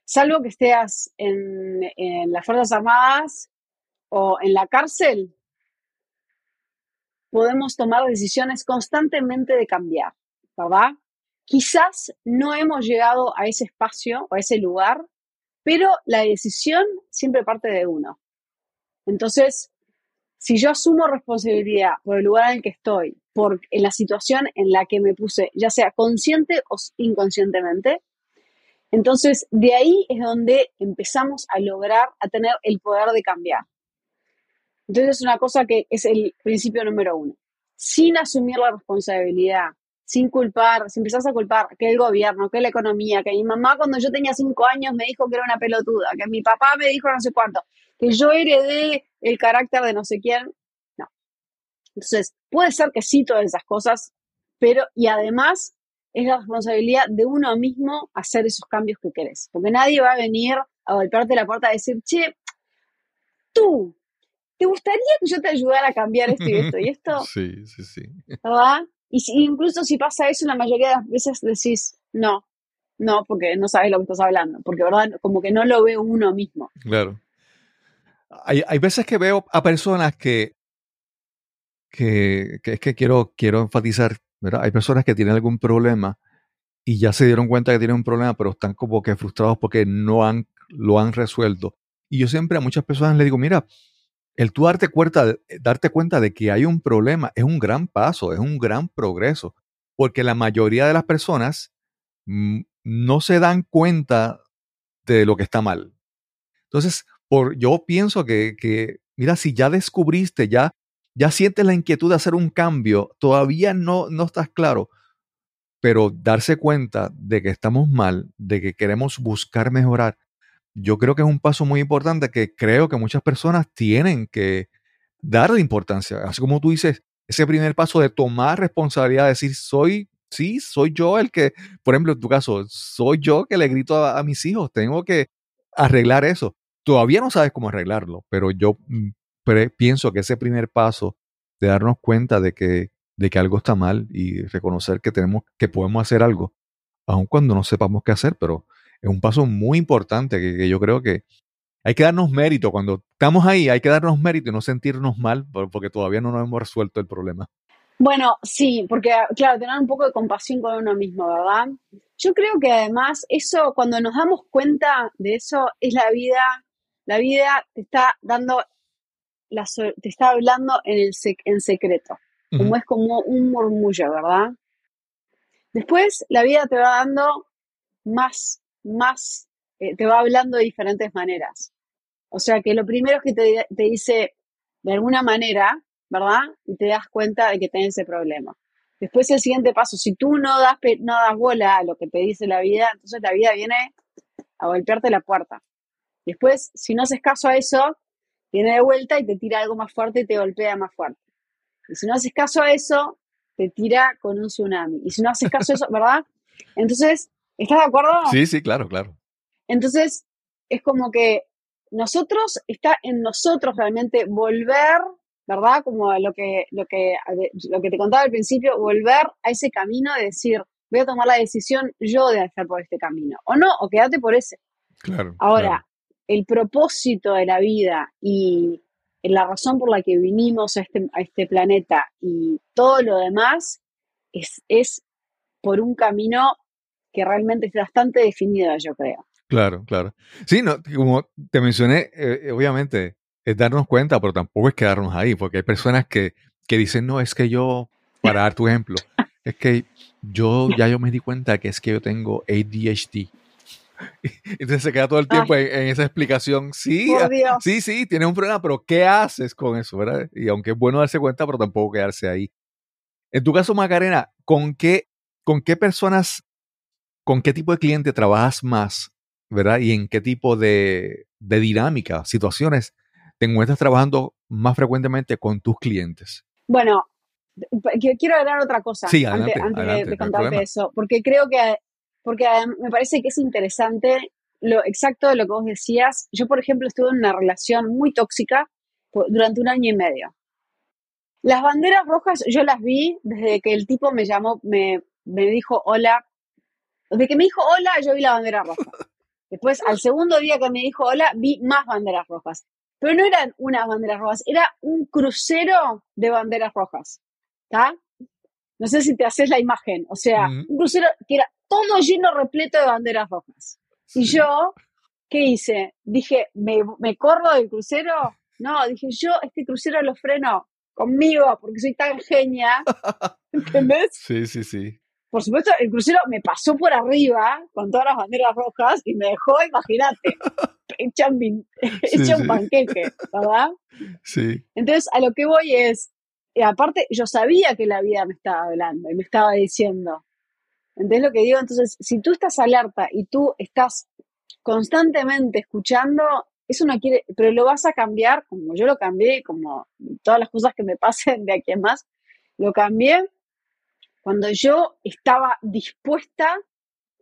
Salvo que estés en, las Fuerzas Armadas o en la cárcel, podemos tomar decisiones constantemente de cambiar, ¿verdad? Quizás no hemos llegado a ese espacio o a ese lugar, pero la decisión siempre parte de uno. Entonces, si yo asumo responsabilidad por el lugar en el que estoy, por la situación en la que me puse, ya sea consciente o inconscientemente, entonces de ahí es donde empezamos a lograr, a tener el poder de cambiar. Entonces es una cosa que es el principio número uno. Sin asumir la responsabilidad, sin culpar, si empezás a culpar que el gobierno, que la economía, que mi mamá cuando yo tenía cinco años me dijo que era una pelotuda, que mi papá me dijo no sé cuánto, que yo heredé el carácter de no sé quién. No. Entonces, puede ser que sí todas esas cosas, pero y además es la responsabilidad de uno mismo hacer esos cambios que querés. Porque nadie va a venir a golpearte la puerta y decir, che, tú, ¿te gustaría que yo te ayudara a cambiar esto y esto y esto? Sí, sí, sí. ¿Verdad? Y si, incluso si pasa eso, la mayoría de las veces decís, no, no, porque no sabes lo que estás hablando, porque verdad, como que no lo ve uno mismo. Claro. Hay, hay veces que veo a personas que, que, es que quiero, quiero enfatizar. Hay personas que tienen algún problema y ya se dieron cuenta que tienen un problema, pero están como que frustrados porque no han, lo han resuelto. Y yo siempre a muchas personas les digo, mira, el tú darte cuenta, darte cuenta de que hay un problema es un gran paso, es un gran progreso, porque la mayoría de las personas mm, no se dan cuenta de lo que está mal. Entonces, por, yo pienso que, mira, si ya descubriste, ya, ya sientes la inquietud de hacer un cambio, todavía no, no estás claro, pero darse cuenta de que estamos mal, de que queremos buscar mejorar, yo creo que es un paso muy importante que creo que muchas personas tienen que darle importancia. Así como tú dices, ese primer paso de tomar responsabilidad, decir, soy, sí, soy yo el que, por ejemplo, en tu caso, soy yo que le grito a mis hijos, tengo que arreglar eso. Todavía no sabes cómo arreglarlo, pero yo mm, pienso que ese primer paso de darnos cuenta de que, de que algo está mal y reconocer que tenemos, que podemos hacer algo, aun cuando no sepamos qué hacer, pero es un paso muy importante que, yo creo que hay que darnos mérito. Cuando estamos ahí, hay que darnos mérito y no sentirnos mal porque todavía no nos hemos resuelto el problema. Bueno, sí, porque claro, tener un poco de compasión con uno mismo, ¿verdad? Yo creo que además eso, cuando nos damos cuenta de eso, es la vida, la vida te está dando, la, te está hablando en, el en secreto, como es como un murmullo, ¿verdad? Después la vida te va dando más más eh, te va hablando de diferentes maneras. O sea que lo primero es que te, te, dice de alguna manera, ¿verdad? Y te das cuenta de que tienes ese problema. Después el siguiente paso, si tú no das, no das bola a lo que te dice la vida, entonces la vida viene a golpearte la puerta. Después, si no haces caso a eso, viene de vuelta y te tira algo más fuerte y te golpea más fuerte. Y si no haces caso a eso, te tira con un tsunami. Y si no haces caso a eso, ¿verdad? Entonces, ¿Estás de acuerdo? Sí, sí, claro, claro. Entonces, es como que nosotros, está en nosotros realmente volver, ¿verdad? Como lo que, lo que, lo que te contaba al principio, volver a ese camino de decir, voy a tomar la decisión yo de hacer por este camino. O no, o quédate por ese. Claro. Ahora, el propósito de la vida y la razón por la que vinimos a este, a este planeta y todo lo demás es, es por un camino que realmente es bastante definida, yo creo. Claro, claro. Sí, no, como te mencioné, eh, obviamente es darnos cuenta, pero tampoco es quedarnos ahí, porque hay personas que, que dicen, no, es que yo, para dar tu ejemplo, es que yo ya yo me di cuenta que es que yo tengo ADHD. Entonces se queda todo el tiempo en, esa explicación. Sí, ah, sí, sí, tiene un problema, pero ¿qué haces con eso? ¿verdad? Y aunque es bueno darse cuenta, pero tampoco quedarse ahí. En tu caso, Macarena, ¿con qué, con qué personas con qué tipo de cliente trabajas más, ¿verdad? Y en qué tipo de, dinámica, situaciones te encuentras trabajando más frecuentemente con tus clientes. Bueno, quiero agregar otra cosa antes, de, contarte eso, porque creo que, porque me parece que es interesante lo exacto de lo que vos decías. Yo, por ejemplo, estuve en una relación muy tóxica durante un año y medio. Las banderas rojas yo las vi desde que el tipo me llamó, me, me dijo, hola, desde que me dijo hola, yo vi la bandera roja. Después, al segundo día que me dijo hola, vi más banderas rojas. pero no eran unas banderas rojas, era un crucero de banderas rojas. ¿Está? No sé si te haces la imagen. O sea, Ujú. un crucero que era todo lleno, repleto de banderas rojas. Y Sí. yo, ¿qué hice? Dije, ¿me, me corro del crucero? No, dije, yo este crucero lo freno conmigo porque soy tan genia. ¿Entendés? Sí, sí, sí. Por supuesto, el crucero me pasó por arriba con todas las banderas rojas y me dejó, imagínate, hecha un, Sí, hecha un sí. panqueque, ¿verdad? Sí. Entonces, a lo que voy es, aparte, yo sabía que la vida me estaba hablando y me estaba diciendo. ¿Entendés lo que digo? Entonces, si tú estás alerta y tú estás constantemente escuchando, eso no quiere, pero lo vas a cambiar, como yo lo cambié, como todas las cosas que me pasen de aquí en más, lo cambié cuando yo estaba dispuesta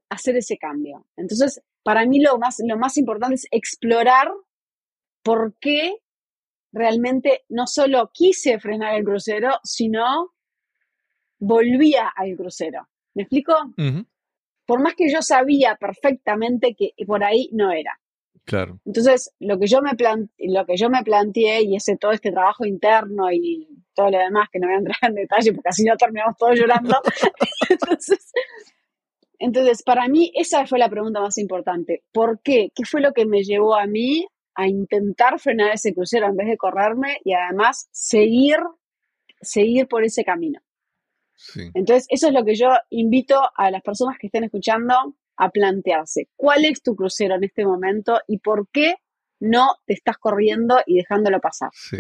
a hacer ese cambio. Entonces, para mí lo más, lo más importante es explorar por qué realmente no solo quise frenar el crucero, sino volvía al crucero. ¿Me explico? Por más que yo sabía perfectamente que por ahí no era. Claro. Entonces, lo que yo me lo que yo me planteé y ese todo este trabajo interno y todo lo demás que no voy a entrar en detalle porque así no terminamos todos llorando. entonces, entonces, para mí esa fue la pregunta más importante. ¿Por qué? ¿Qué fue lo que me llevó a mí a intentar frenar ese crucero en vez de correrme y además seguir seguir por ese camino? Sí. Entonces, eso es lo que yo invito a las personas que estén escuchando a plantearse. ¿Cuál es tu crucero en este momento y por qué no te estás corriendo y dejándolo pasar? Sí.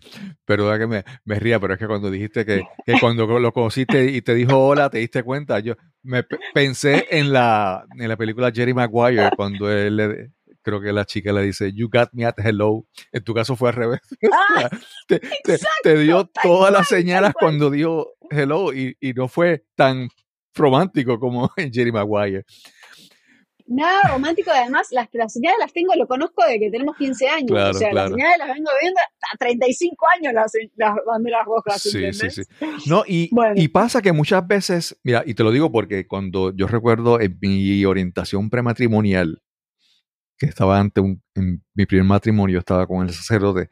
Perdona que me, me ría, pero es que cuando dijiste que, que cuando lo conociste y te dijo hola, te diste cuenta. Yo me pe- pensé en la, en la película Jerry Maguire, cuando él le, creo que la chica le dice, You got me at hello. En tu caso fue al revés. ¡Ah! te, te- te dio todas las señales cuando dio hello y, y no fue tan romántico como en Jerry Maguire. Nada romántico, además, las, las señales las tengo, lo conozco de que tenemos 15 años. Claro, o sea, claro. las señales las vengo viendo a 35 años las, las banderas rojas, Sí, sí, sí. No, y, Bueno. y pasa que muchas veces, mira, y te lo digo porque cuando yo recuerdo en mi orientación prematrimonial, que estaba ante en mi primer matrimonio, estaba con el sacerdote,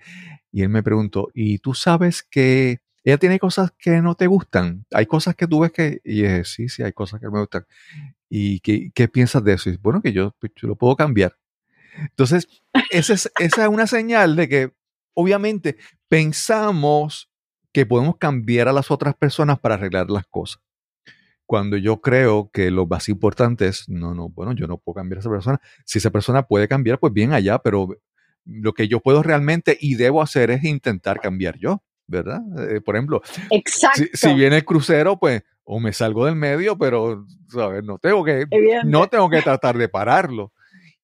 y él me preguntó, ¿y tú sabes que ella tiene cosas que no te gustan? Hay cosas que tú ves que, y dije, sí, sí, hay cosas que me gustan. ¿Y qué, piensas de eso? Y bueno, que yo, pues, yo lo puedo cambiar. Entonces, esa es, esa es una señal de que, obviamente, pensamos que podemos cambiar a las otras personas para arreglar las cosas. Cuando yo creo que lo más importante es, no, no, bueno, yo no puedo cambiar a esa persona. Si esa persona puede cambiar, pues bien allá, pero lo que yo puedo realmente y debo hacer es intentar cambiar yo, ¿verdad? Eh, por ejemplo, Exacto. si, si viene el crucero, pues o me salgo del medio, pero, ¿sabes? No tengo que, no tengo que tratar de pararlo.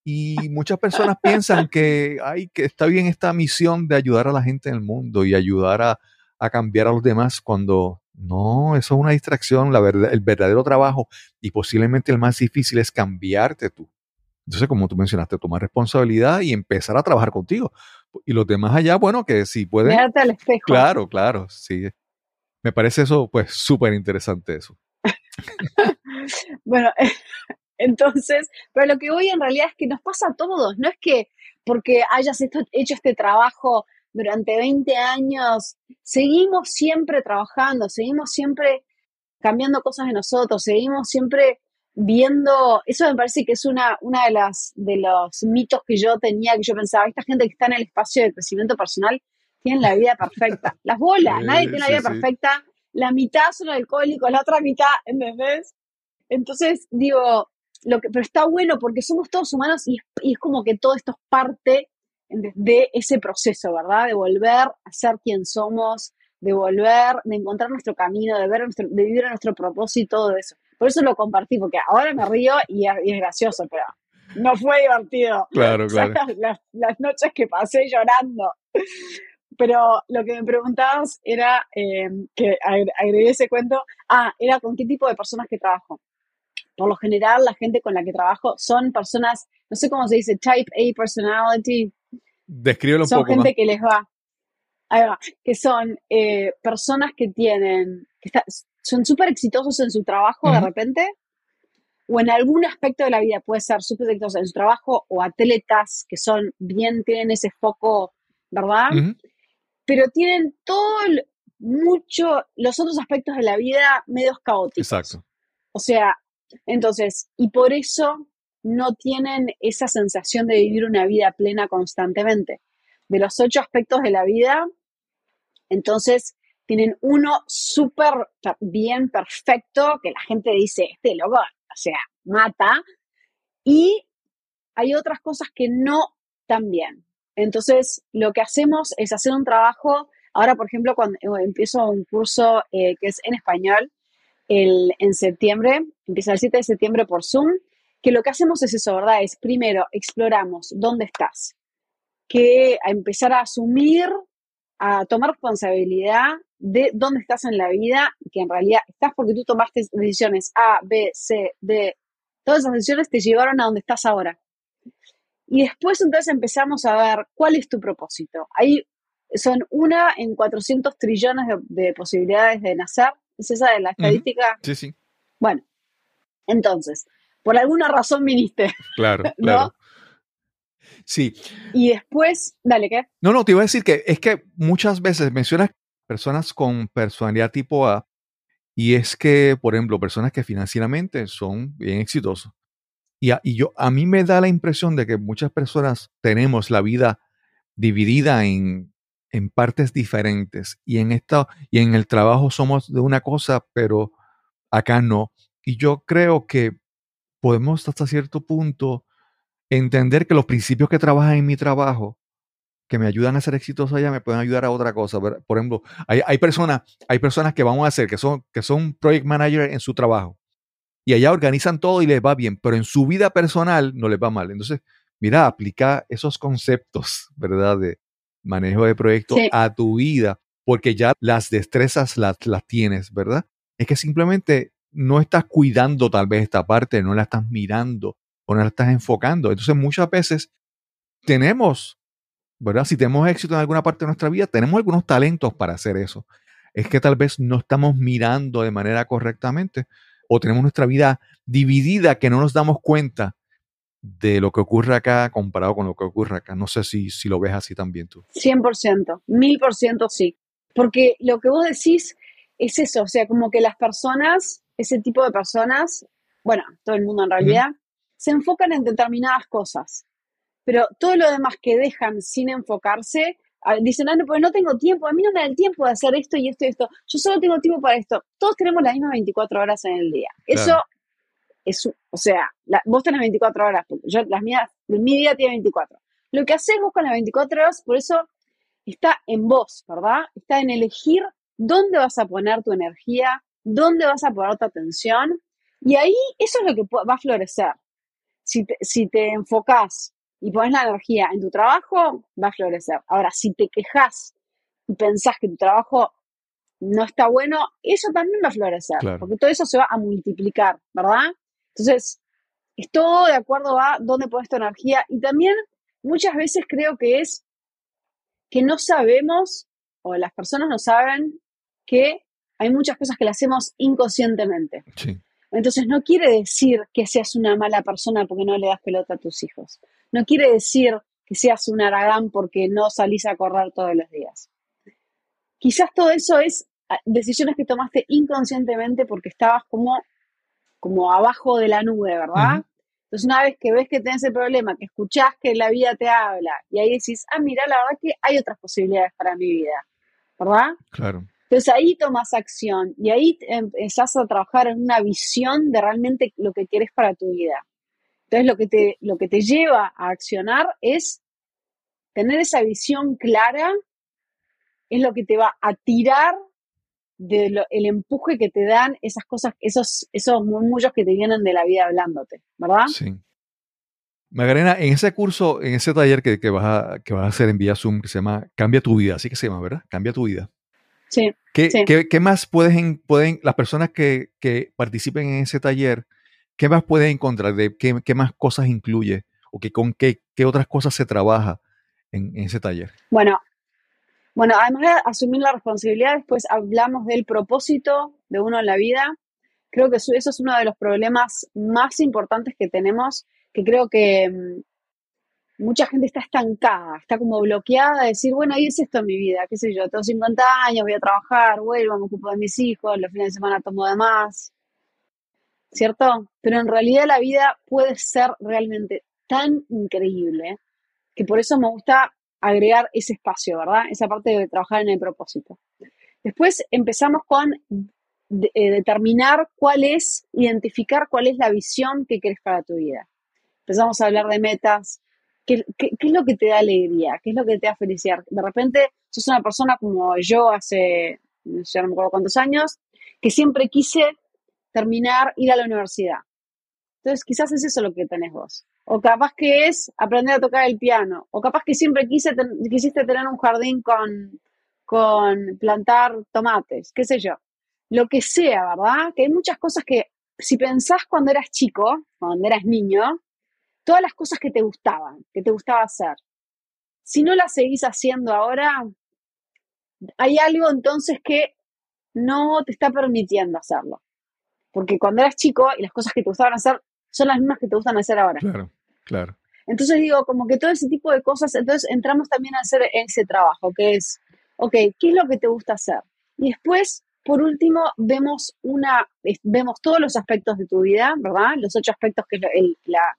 Y muchas personas piensan que, ay, que está bien esta misión de ayudar a la gente en el mundo y ayudar a, a cambiar a los demás cuando no, eso es una distracción. La verdad, el verdadero trabajo y posiblemente el más difícil es cambiarte tú. Entonces, como tú mencionaste, tomar responsabilidad y empezar a trabajar contigo. Y los demás allá, bueno, que si pueden, Mirarte al espejo. Claro, claro, sí. Me parece eso, pues, súper interesante eso. Bueno, entonces, pero lo que voy en realidad es que nos pasa a todos, no es que porque hayas hecho este trabajo durante 20 años, seguimos siempre trabajando, seguimos siempre cambiando cosas de nosotros, seguimos siempre viendo, eso me parece que es una, una de las de los mitos que yo tenía, que yo pensaba, esta gente que está en el espacio de crecimiento personal tienen la vida perfecta. Las bolas, Sí, nadie tiene la vida sí. perfecta, la mitad son alcohólicos, la otra mitad, ¿entendés? Entonces, digo, lo que, pero está bueno porque somos todos humanos y, y es como que todo esto es parte de, ese proceso, ¿verdad? De volver a ser quien somos, de volver, de encontrar nuestro camino, de ver nuestro, de vivir nuestro propósito, todo eso. Por eso lo compartí, porque ahora me río y es, y es gracioso, pero no fue divertido. Claro, O sea, claro. las, noches que pasé llorando. Pero lo que me preguntabas era, eh, que agre- agregué ese cuento, ah, era con qué tipo de personas que trabajo. Por lo general, la gente con la que trabajo son personas, no sé cómo se dice, type A personality, Descríbelo un son poco gente más. que les va, ahí va, que son eh, personas que tienen, que está- son súper exitosos en su trabajo de repente, o en algún aspecto de la vida, puede ser súper exitosos en su trabajo, o atletas que son bien, tienen ese foco ¿verdad? Pero tienen todo, mucho, los otros aspectos de la vida medios caóticos. Exacto. O sea, entonces, y por eso no tienen esa sensación de vivir una vida plena constantemente. De los ocho aspectos de la vida, entonces tienen uno súper bien perfecto, que la gente dice, este loco, o sea, mata, y hay otras cosas que no tan bien. Entonces, lo que hacemos es hacer un trabajo, ahora, por ejemplo, cuando empiezo un curso eh, que es en español, el, en septiembre, empieza el 7 de septiembre por Zoom, que lo que hacemos es eso, ¿verdad? Es primero exploramos dónde estás, que a empezar a asumir, a tomar responsabilidad de dónde estás en la vida, que en realidad estás porque tú tomaste decisiones A, B, C, D. Todas esas decisiones te llevaron a donde estás ahora. Y después entonces empezamos a ver cuál es tu propósito. Ahí son una en 400 trillones de, posibilidades de nacer. ¿Es esa de la estadística? Sí, sí. Bueno, entonces, por alguna razón viniste. Claro, claro. Sí. Y después, dale, ¿qué? No, no, te iba a decir que es que muchas veces mencionas personas con personalidad tipo A y es que, por ejemplo, personas que financieramente son bien exitosos. Y a, y yo, a mí me da la impresión de que muchas personas tenemos la vida dividida en, en partes diferentes y en, esta, y en el trabajo somos de una cosa, pero acá no. Y yo creo que podemos hasta cierto punto entender que los principios que trabajan en mi trabajo, que me ayudan a ser exitoso allá, me pueden ayudar a otra cosa. Por ejemplo, hay, hay, personas, hay personas que vamos a hacer, que son, que son project manager en su trabajo, y allá organizan todo y les va bien, pero en su vida personal no les va mal. Entonces, mira, aplica esos conceptos, ¿verdad? De manejo de proyectos a tu vida, porque ya las destrezas las, las tienes, ¿verdad? Es que simplemente no estás cuidando tal vez esta parte, no la estás mirando o no la estás enfocando. Entonces, muchas veces tenemos, ¿verdad? Si tenemos éxito en alguna parte de nuestra vida, tenemos algunos talentos para hacer eso. Es que tal vez no estamos mirando de manera correctamente o tenemos nuestra vida dividida que no nos damos cuenta de lo que ocurre acá comparado con lo que ocurre acá. No sé si, si lo ves así también tú. 100%, 1000% sí. Porque lo que vos decís es eso, o sea, como que las personas, ese tipo de personas, bueno, todo el mundo en realidad, se enfocan en determinadas cosas, pero todo lo demás que dejan sin enfocarse dicen, ah, no, pues no tengo tiempo, a mí no me da el tiempo de hacer esto y esto y esto, yo solo tengo tiempo para esto. Todos tenemos las mismas 24 horas en el día. Eso es, o sea, vos tenés 24 horas, yo, las mías, mi día tiene 24. Lo que haces vos con las 24 horas, por eso está en vos, ¿verdad? Está en elegir dónde vas a poner tu energía, dónde vas a poner tu atención, y ahí eso es lo que va a florecer. Si te, si te enfocás y pones la energía en tu trabajo, va a florecer. Ahora, si te quejas y pensás que tu trabajo no está bueno, eso también va a florecer, porque todo eso se va a multiplicar, ¿verdad? Entonces, es todo de acuerdo a dónde pones tu energía y también muchas veces creo que es que no sabemos o las personas no saben que hay muchas cosas que las hacemos inconscientemente. Sí. Entonces no quiere decir que seas una mala persona porque no le das pelota a tus hijos. No quiere decir que seas un aragán porque no salís a correr todos los días. Quizás todo eso es ah, decisiones que tomaste inconscientemente porque estabas como, como abajo de la nube, ¿verdad? Entonces una vez que ves que tenés el problema, que escuchás que la vida te habla y ahí decís, ah, mira, la verdad que hay otras posibilidades para mi vida, ¿verdad? Claro. Entonces ahí tomas acción y ahí empezás a trabajar en una visión de realmente lo que quieres para tu vida. Entonces lo que te, lo que te lleva a accionar es tener esa visión clara, es lo que te va a tirar del empuje que te dan esas cosas, esos, esos murmullos que te vienen de la vida hablándote, ¿verdad? Sí. Magdalena, en ese curso, en ese taller que, que, vas a, que vas a hacer en vía Zoom, que se llama Cambia tu vida, así que se llama, ¿verdad? Cambia tu vida. Sí. ¿Qué, más pueden, pueden las personas que, participen en ese taller, qué más pueden encontrar? De, qué, más cosas incluye? ¿O que, con qué, otras cosas se trabaja en, ese taller? Bueno, bueno, además de asumir la responsabilidad, después hablamos del propósito de uno en la vida. Creo que eso es uno de los problemas más importantes que tenemos, que creo que, mucha gente está estancada, está como bloqueada de decir, bueno, y es esto mi vida, qué sé yo, tengo 50 años, voy a trabajar, vuelvo, me ocupo de mis hijos, los fines de semana tomo de más, ¿cierto? Pero en realidad la vida puede ser realmente tan increíble que por eso me gusta agregar ese espacio, ¿verdad? Esa parte de trabajar en el propósito. Después empezamos con eh, determinar cuál es, identificar cuál es la visión que querés para tu vida. Empezamos a hablar de metas, ¿Qué, es lo que te da alegría? ¿Qué es lo que te da felicidad? De repente sos una persona como yo hace, no sé, no me acuerdo cuántos años, que siempre quise terminar, ir a la universidad. Entonces, quizás es eso lo que tenés vos. O capaz que es aprender a tocar el piano. O capaz que siempre quise quisiste tener un jardín con, con plantar tomates, qué sé yo. Lo que sea, ¿verdad? Que hay muchas cosas que, si pensás cuando eras chico, cuando eras niño, todas las cosas que te gustaban, que te gustaba hacer. Si no las seguís haciendo ahora, hay algo entonces que no te está permitiendo hacerlo. Porque cuando eras chico y las cosas que te gustaban hacer son las mismas que te gustan hacer ahora. Claro, claro. Entonces digo, como que todo ese tipo de cosas, entonces entramos también a hacer ese trabajo, que es, ok, ¿qué es lo que te gusta hacer? Y después, por último, vemos una, vemos todos los aspectos de tu vida, ¿verdad? Los ocho aspectos que el, la,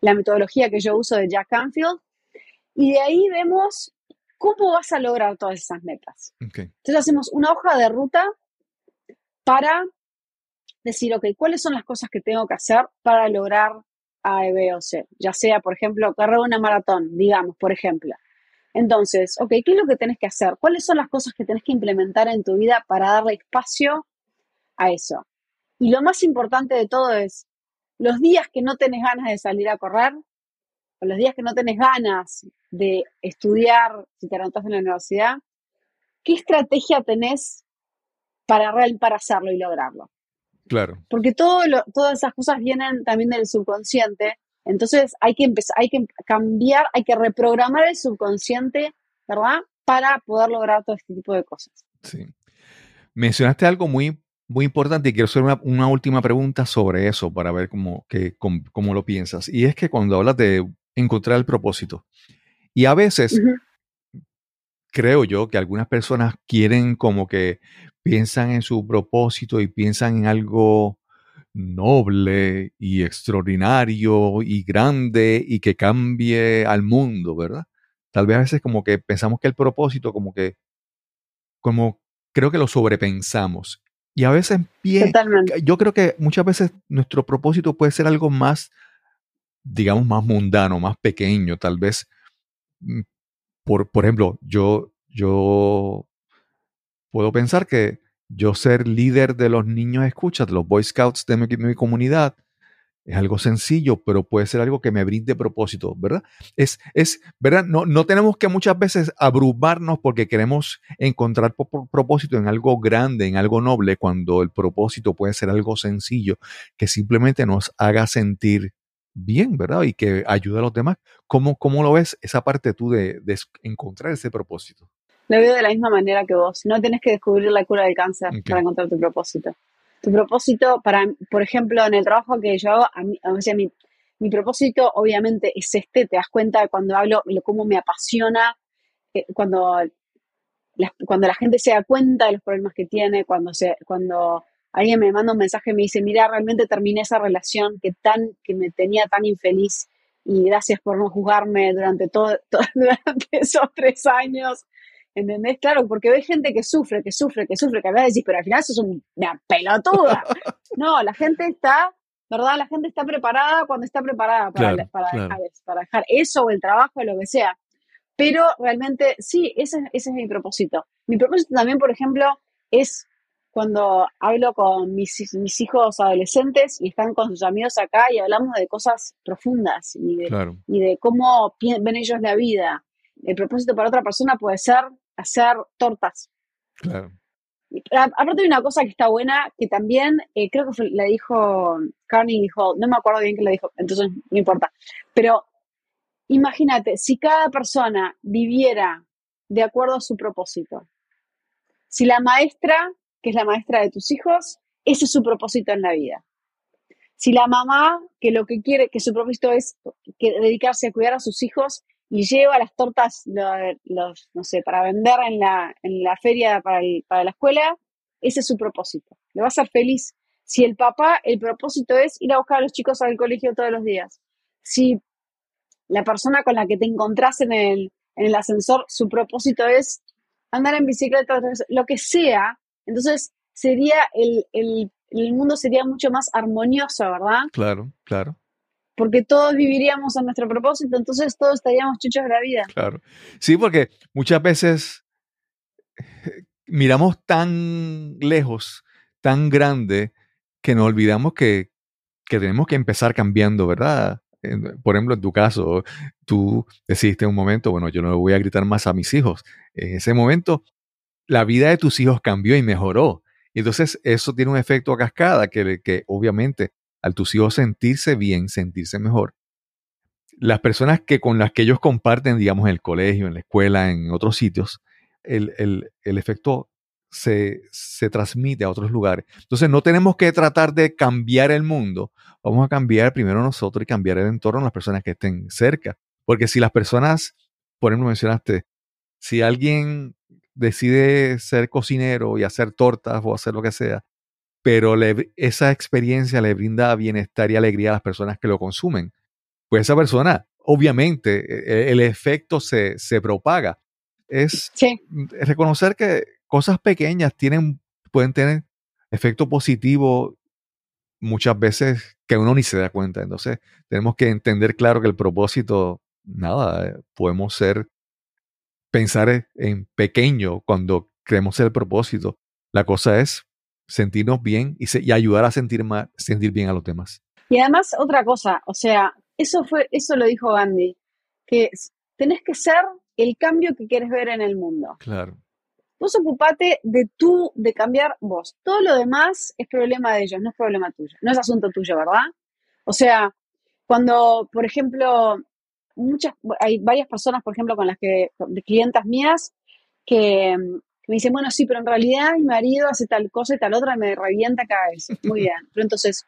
la metodología que yo uso de Jack Canfield. Y de ahí vemos cómo vas a lograr todas esas metas. Entonces hacemos una hoja de ruta para decir, ok, ¿cuáles son las cosas que tengo que hacer para lograr A, B o C? Ya sea, por ejemplo, correr una maratón, digamos, por ejemplo. Entonces, ok, ¿qué es lo que tenés que hacer? ¿Cuáles son las cosas que tenés que implementar en tu vida para darle espacio a eso? Y lo más importante de todo es, los días que no tenés ganas de salir a correr, o los días que no tenés ganas de estudiar, si te anotas en la universidad, ¿qué estrategia tenés para, para hacerlo y lograrlo? Claro. Porque todo todas esas cosas vienen también del subconsciente, entonces hay que empezar, hay que cambiar, hay que reprogramar el subconsciente, ¿verdad? Para poder lograr todo este tipo de cosas. Sí. Mencionaste algo muy muy importante y quiero hacer una, última pregunta sobre eso para ver cómo, que, cómo, lo piensas. Y es que cuando hablas de encontrar el propósito, y a veces creo yo que algunas personas quieren como que piensan en su propósito y piensan en algo noble y extraordinario y grande y que cambie al mundo, ¿verdad? Tal vez a veces como que pensamos que el propósito como que, como creo que lo sobrepensamos y a veces yo creo que muchas veces nuestro propósito puede ser algo más, digamos, más mundano, más pequeño, tal vez. Mm, por, por ejemplo, yo, yo puedo pensar que yo ser líder de los niños escucha, de los Boy Scouts de mi comunidad, es algo sencillo, pero puede ser algo que me brinde propósito, ¿verdad? Es, es ¿verdad? No, no tenemos que muchas veces abrumarnos porque queremos encontrar propósito en algo grande, en algo noble, cuando el propósito puede ser algo sencillo que simplemente nos haga sentir bien, ¿verdad? Y que ayude a los demás. ¿Cómo, cómo lo ves esa parte tú de, de encontrar ese propósito? Lo veo de la misma manera que vos. No tenés que descubrir la cura del cáncer para encontrar tu propósito tu propósito para, por ejemplo, en el trabajo que yo hago, a mí, o sea, mi, propósito obviamente es este, te das cuenta de cuando hablo, cómo me apasiona, eh, cuando, la, cuando la gente se da cuenta de los problemas que tiene, cuando, se, cuando alguien me manda un mensaje y me dice, mira, realmente terminé esa relación que, tan, que me tenía tan infeliz y gracias por no juzgarme durante, todo, durante esos tres años. ¿Entendés? Claro, porque ves gente que sufre, que sufre, que sufre, que a veces decís, pero al final eso es una pelotuda. No, la gente está, ¿verdad? La gente está preparada cuando está preparada para, para, Dejar, para dejar eso o el trabajo o lo que sea. Pero realmente, sí, ese, ese es mi propósito. Mi propósito también, por ejemplo, es cuando hablo con mis, mis hijos adolescentes y están con sus amigos acá y hablamos de cosas profundas y de, y de cómo ven ellos la vida. El propósito para otra persona puede ser hacer tortas. Claro. Aparte de una cosa que está buena, que también eh, creo que le dijo Carnegie Hall, no me acuerdo bien qué le dijo, entonces no importa. Pero imagínate, si cada persona viviera de acuerdo a su propósito, si la maestra, que es la maestra de tus hijos, ese es su propósito en la vida. si la mamá, que lo que quiere, que su propósito es que dedicarse a cuidar a sus hijos y lleva las tortas, los, no sé, para vender en la, en la feria para, para la escuela, ese es su propósito. Le va a ser feliz. Si el papá, el propósito es ir a buscar a los chicos al colegio todos los días. Si la persona con la que te encontrás en el, en el ascensor, su propósito es andar en bicicleta, lo que sea, entonces sería el, el, el mundo sería mucho más armonioso, ¿verdad? Claro, claro. Porque todos viviríamos a nuestro propósito, entonces todos estaríamos chuchos de la vida. Claro. Sí, porque muchas veces miramos tan lejos, tan grande, que nos olvidamos que, que tenemos que empezar cambiando, ¿verdad? Por ejemplo, en tu caso, tú decidiste en un momento, bueno, yo no le voy a gritar más a mis hijos. En ese momento, la vida de tus hijos cambió y mejoró. Y entonces eso tiene un efecto a cascada que, que obviamente al tus hijos sentirse bien, sentirse mejor, las personas que con las que ellos comparten, digamos, en el colegio, en la escuela, en otros sitios, el, el, el efecto se, se, transmite a otros lugares. Entonces no tenemos que tratar de cambiar el mundo, vamos a cambiar primero nosotros y cambiar el entorno las personas que estén cerca. Porque si las personas, por ejemplo, mencionaste, si alguien decide ser cocinero y hacer tortas o hacer lo que sea, pero esa experiencia le brinda bienestar y alegría a las personas que lo consumen, pues esa persona, obviamente, e, e, el, efecto se, se, propaga. Es reconocer que cosas pequeñas tienen, pueden tener efecto positivo muchas veces que uno ni se da cuenta. Entonces, tenemos que entender claro que el propósito, nada, eh, podemos ser pensar en pequeño cuando creemos el propósito. La cosa es sentirnos bien y, ayudar a sentir, más, sentir bien a los demás. Y además, otra cosa, o sea, eso fue, eso lo dijo Gandhi, que tenés que ser el cambio que quieres ver en el mundo. Claro. Vos ocupate de tú, de cambiar vos. Todo lo demás es problema de ellos, no es problema tuyo, no es asunto tuyo, ¿verdad? O sea, cuando, por ejemplo, muchas, hay varias personas, por ejemplo, con las que, de clientas mías, que, me dicen, bueno, sí, pero en realidad mi marido hace tal cosa y tal otra y me revienta cada vez. Muy bien. Pero entonces,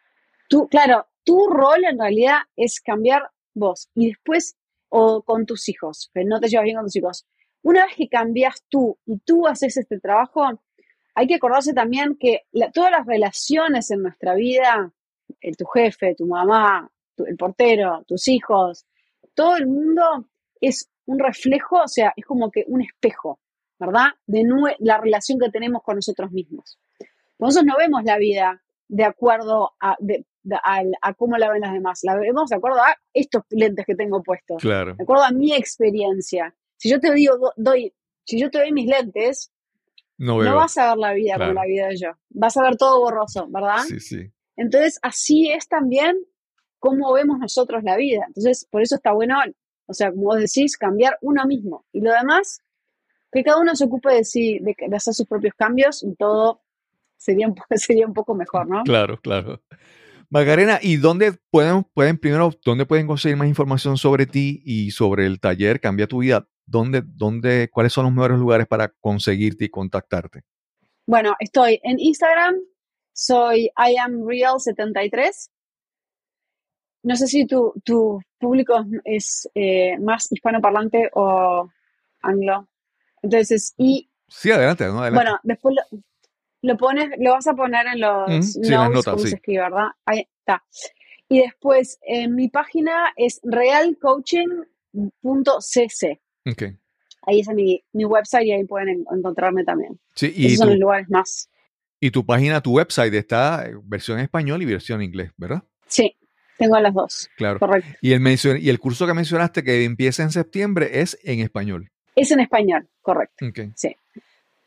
tú, claro, tu rol en realidad es cambiar vos y después, o con tus hijos, que no te llevas bien con tus hijos. Una vez que cambias tú y tú haces este trabajo, hay que acordarse también que todas las relaciones en nuestra vida, el, tu jefe, tu mamá, el portero, tus hijos, todo el mundo es un reflejo, o sea, es como que un espejo, ¿verdad? De la relación que tenemos con nosotros mismos. Nosotros no vemos la vida de acuerdo a, a, cómo la ven las demás, la vemos de acuerdo a estos lentes que tengo puestos, claro. de acuerdo a mi experiencia. Si yo te digo, doy, si yo te doy mis lentes, no, vas a ver la vida como la vida de yo, vas a ver todo borroso, ¿verdad? Sí, sí. Entonces, así es también cómo vemos nosotros la vida. Entonces, por eso está bueno, o sea, como vos decís, cambiar uno mismo. Y lo demás, que cada uno se ocupe de sí, de, hacer sus propios cambios y todo sería un, sería un poco mejor, ¿no? Claro, claro. Magarena, ¿y dónde pueden, pueden, primero, dónde pueden conseguir más información sobre ti y sobre el taller Cambia tu vida? ¿Dónde, dónde, ¿Cuáles son los mejores lugares para conseguirte y contactarte? Bueno, estoy en Instagram, soy IamReal73 no sé si tu, tu público es eh, más hispanoparlante o anglo. Entonces, y... Sí, adelante, adelante. Bueno, después lo, pones, lo vas a poner en los notes, como se escribe, ¿verdad? Ahí está. Y después, en mi página es realcoaching.cc. Okay. Ahí es mi, mi website y ahí pueden encontrarme también. Sí, y Esos son los lugares más. Y tu página, tu website está versión español y versión inglés, ¿verdad? Sí. Tengo las dos. Claro. Correcto. Y el, y el curso que mencionaste que empieza en septiembre es en español. Es en español, correcto. Sí.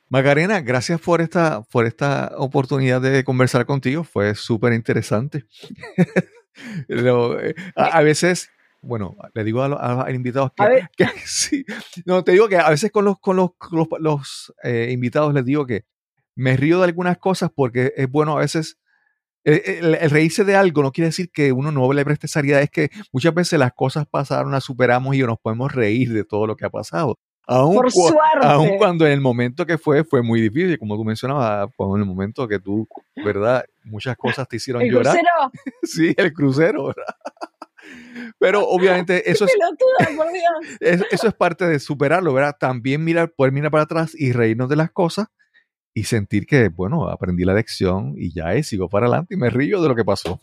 Macarena, gracias por esta, por esta oportunidad de conversar contigo. Fue súper interesante. Eh, a, veces, bueno, le digo a los, invitados que, sí, no, te digo que a veces con los, con los, los, eh, invitados les digo que me río de algunas cosas porque es bueno a veces el, reírse de algo no quiere decir que uno no le preste seriedad, es que muchas veces las cosas pasaron, las superamos y nos podemos reír de todo lo que ha pasado. Aún, Por aun cuando en el momento que fue, fue muy difícil, como tú mencionabas, cuando en el momento que tú, ¿verdad? muchas cosas te hicieron ¿El llorar. crucero? Sí, el crucero, ¿verdad? Pero obviamente eso es, por Dios. es- eso es parte de superarlo, ¿verdad? También mirar, poder mirar para atrás y reírnos de las cosas y sentir que, bueno, aprendí la lección y ya es, sigo para adelante y me río de lo que pasó.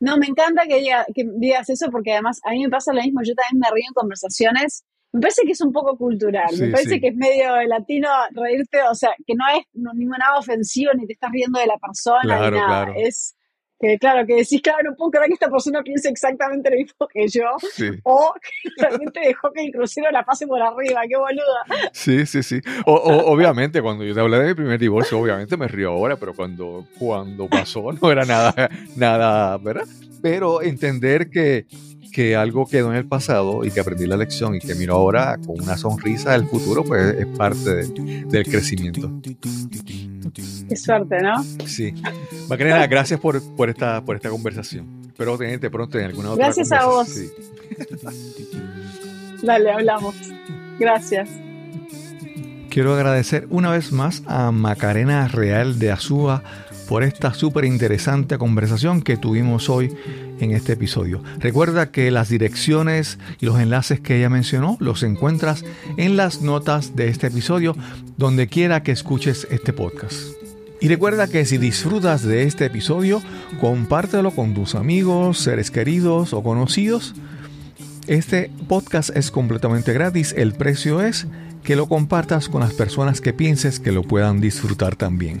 No, me encanta que, diga- que digas eso porque además a mí me pasa lo mismo. Yo también me río en conversaciones. Me parece que es un poco cultural. Sí, me parece sí. que es medio latino reírte, o sea, que no es no- ningún nada ofensivo ni te estás riendo de la persona Claro, ni nada. claro. Es que, claro, que decís, claro, no puedo creer que esta persona piense exactamente lo mismo que yo. Sí, O que realmente dejó que el crucero la pase por arriba. Qué boluda. sí, sí. sí. O- o- obviamente, cuando yo te hablé de mi primer divorcio, obviamente me río ahora, pero cuando, cuando pasó no era nada, nada, ¿verdad? Pero entender que, que algo quedó en el pasado y que aprendí la lección y que miro ahora con una sonrisa del futuro, pues es parte de- del crecimiento. Qué suerte, ¿no? Sí. Macarena, gracias por, por, esta, por esta conversación. Espero tenerte pronto en alguna otra Gracias a vos. Sí. Dale, hablamos. Gracias. Quiero agradecer una vez más a Macarena Real de Azúa por esta súper interesante conversación que tuvimos hoy en este episodio. Recuerda que las direcciones y los enlaces que ella mencionó los encuentras en las notas de este episodio donde quiera que escuches este podcast. Y recuerda que si disfrutas de este episodio, compártelo con tus amigos, seres queridos o conocidos. Este podcast es completamente gratis. El precio es que lo compartas con las personas que pienses que lo puedan disfrutar también.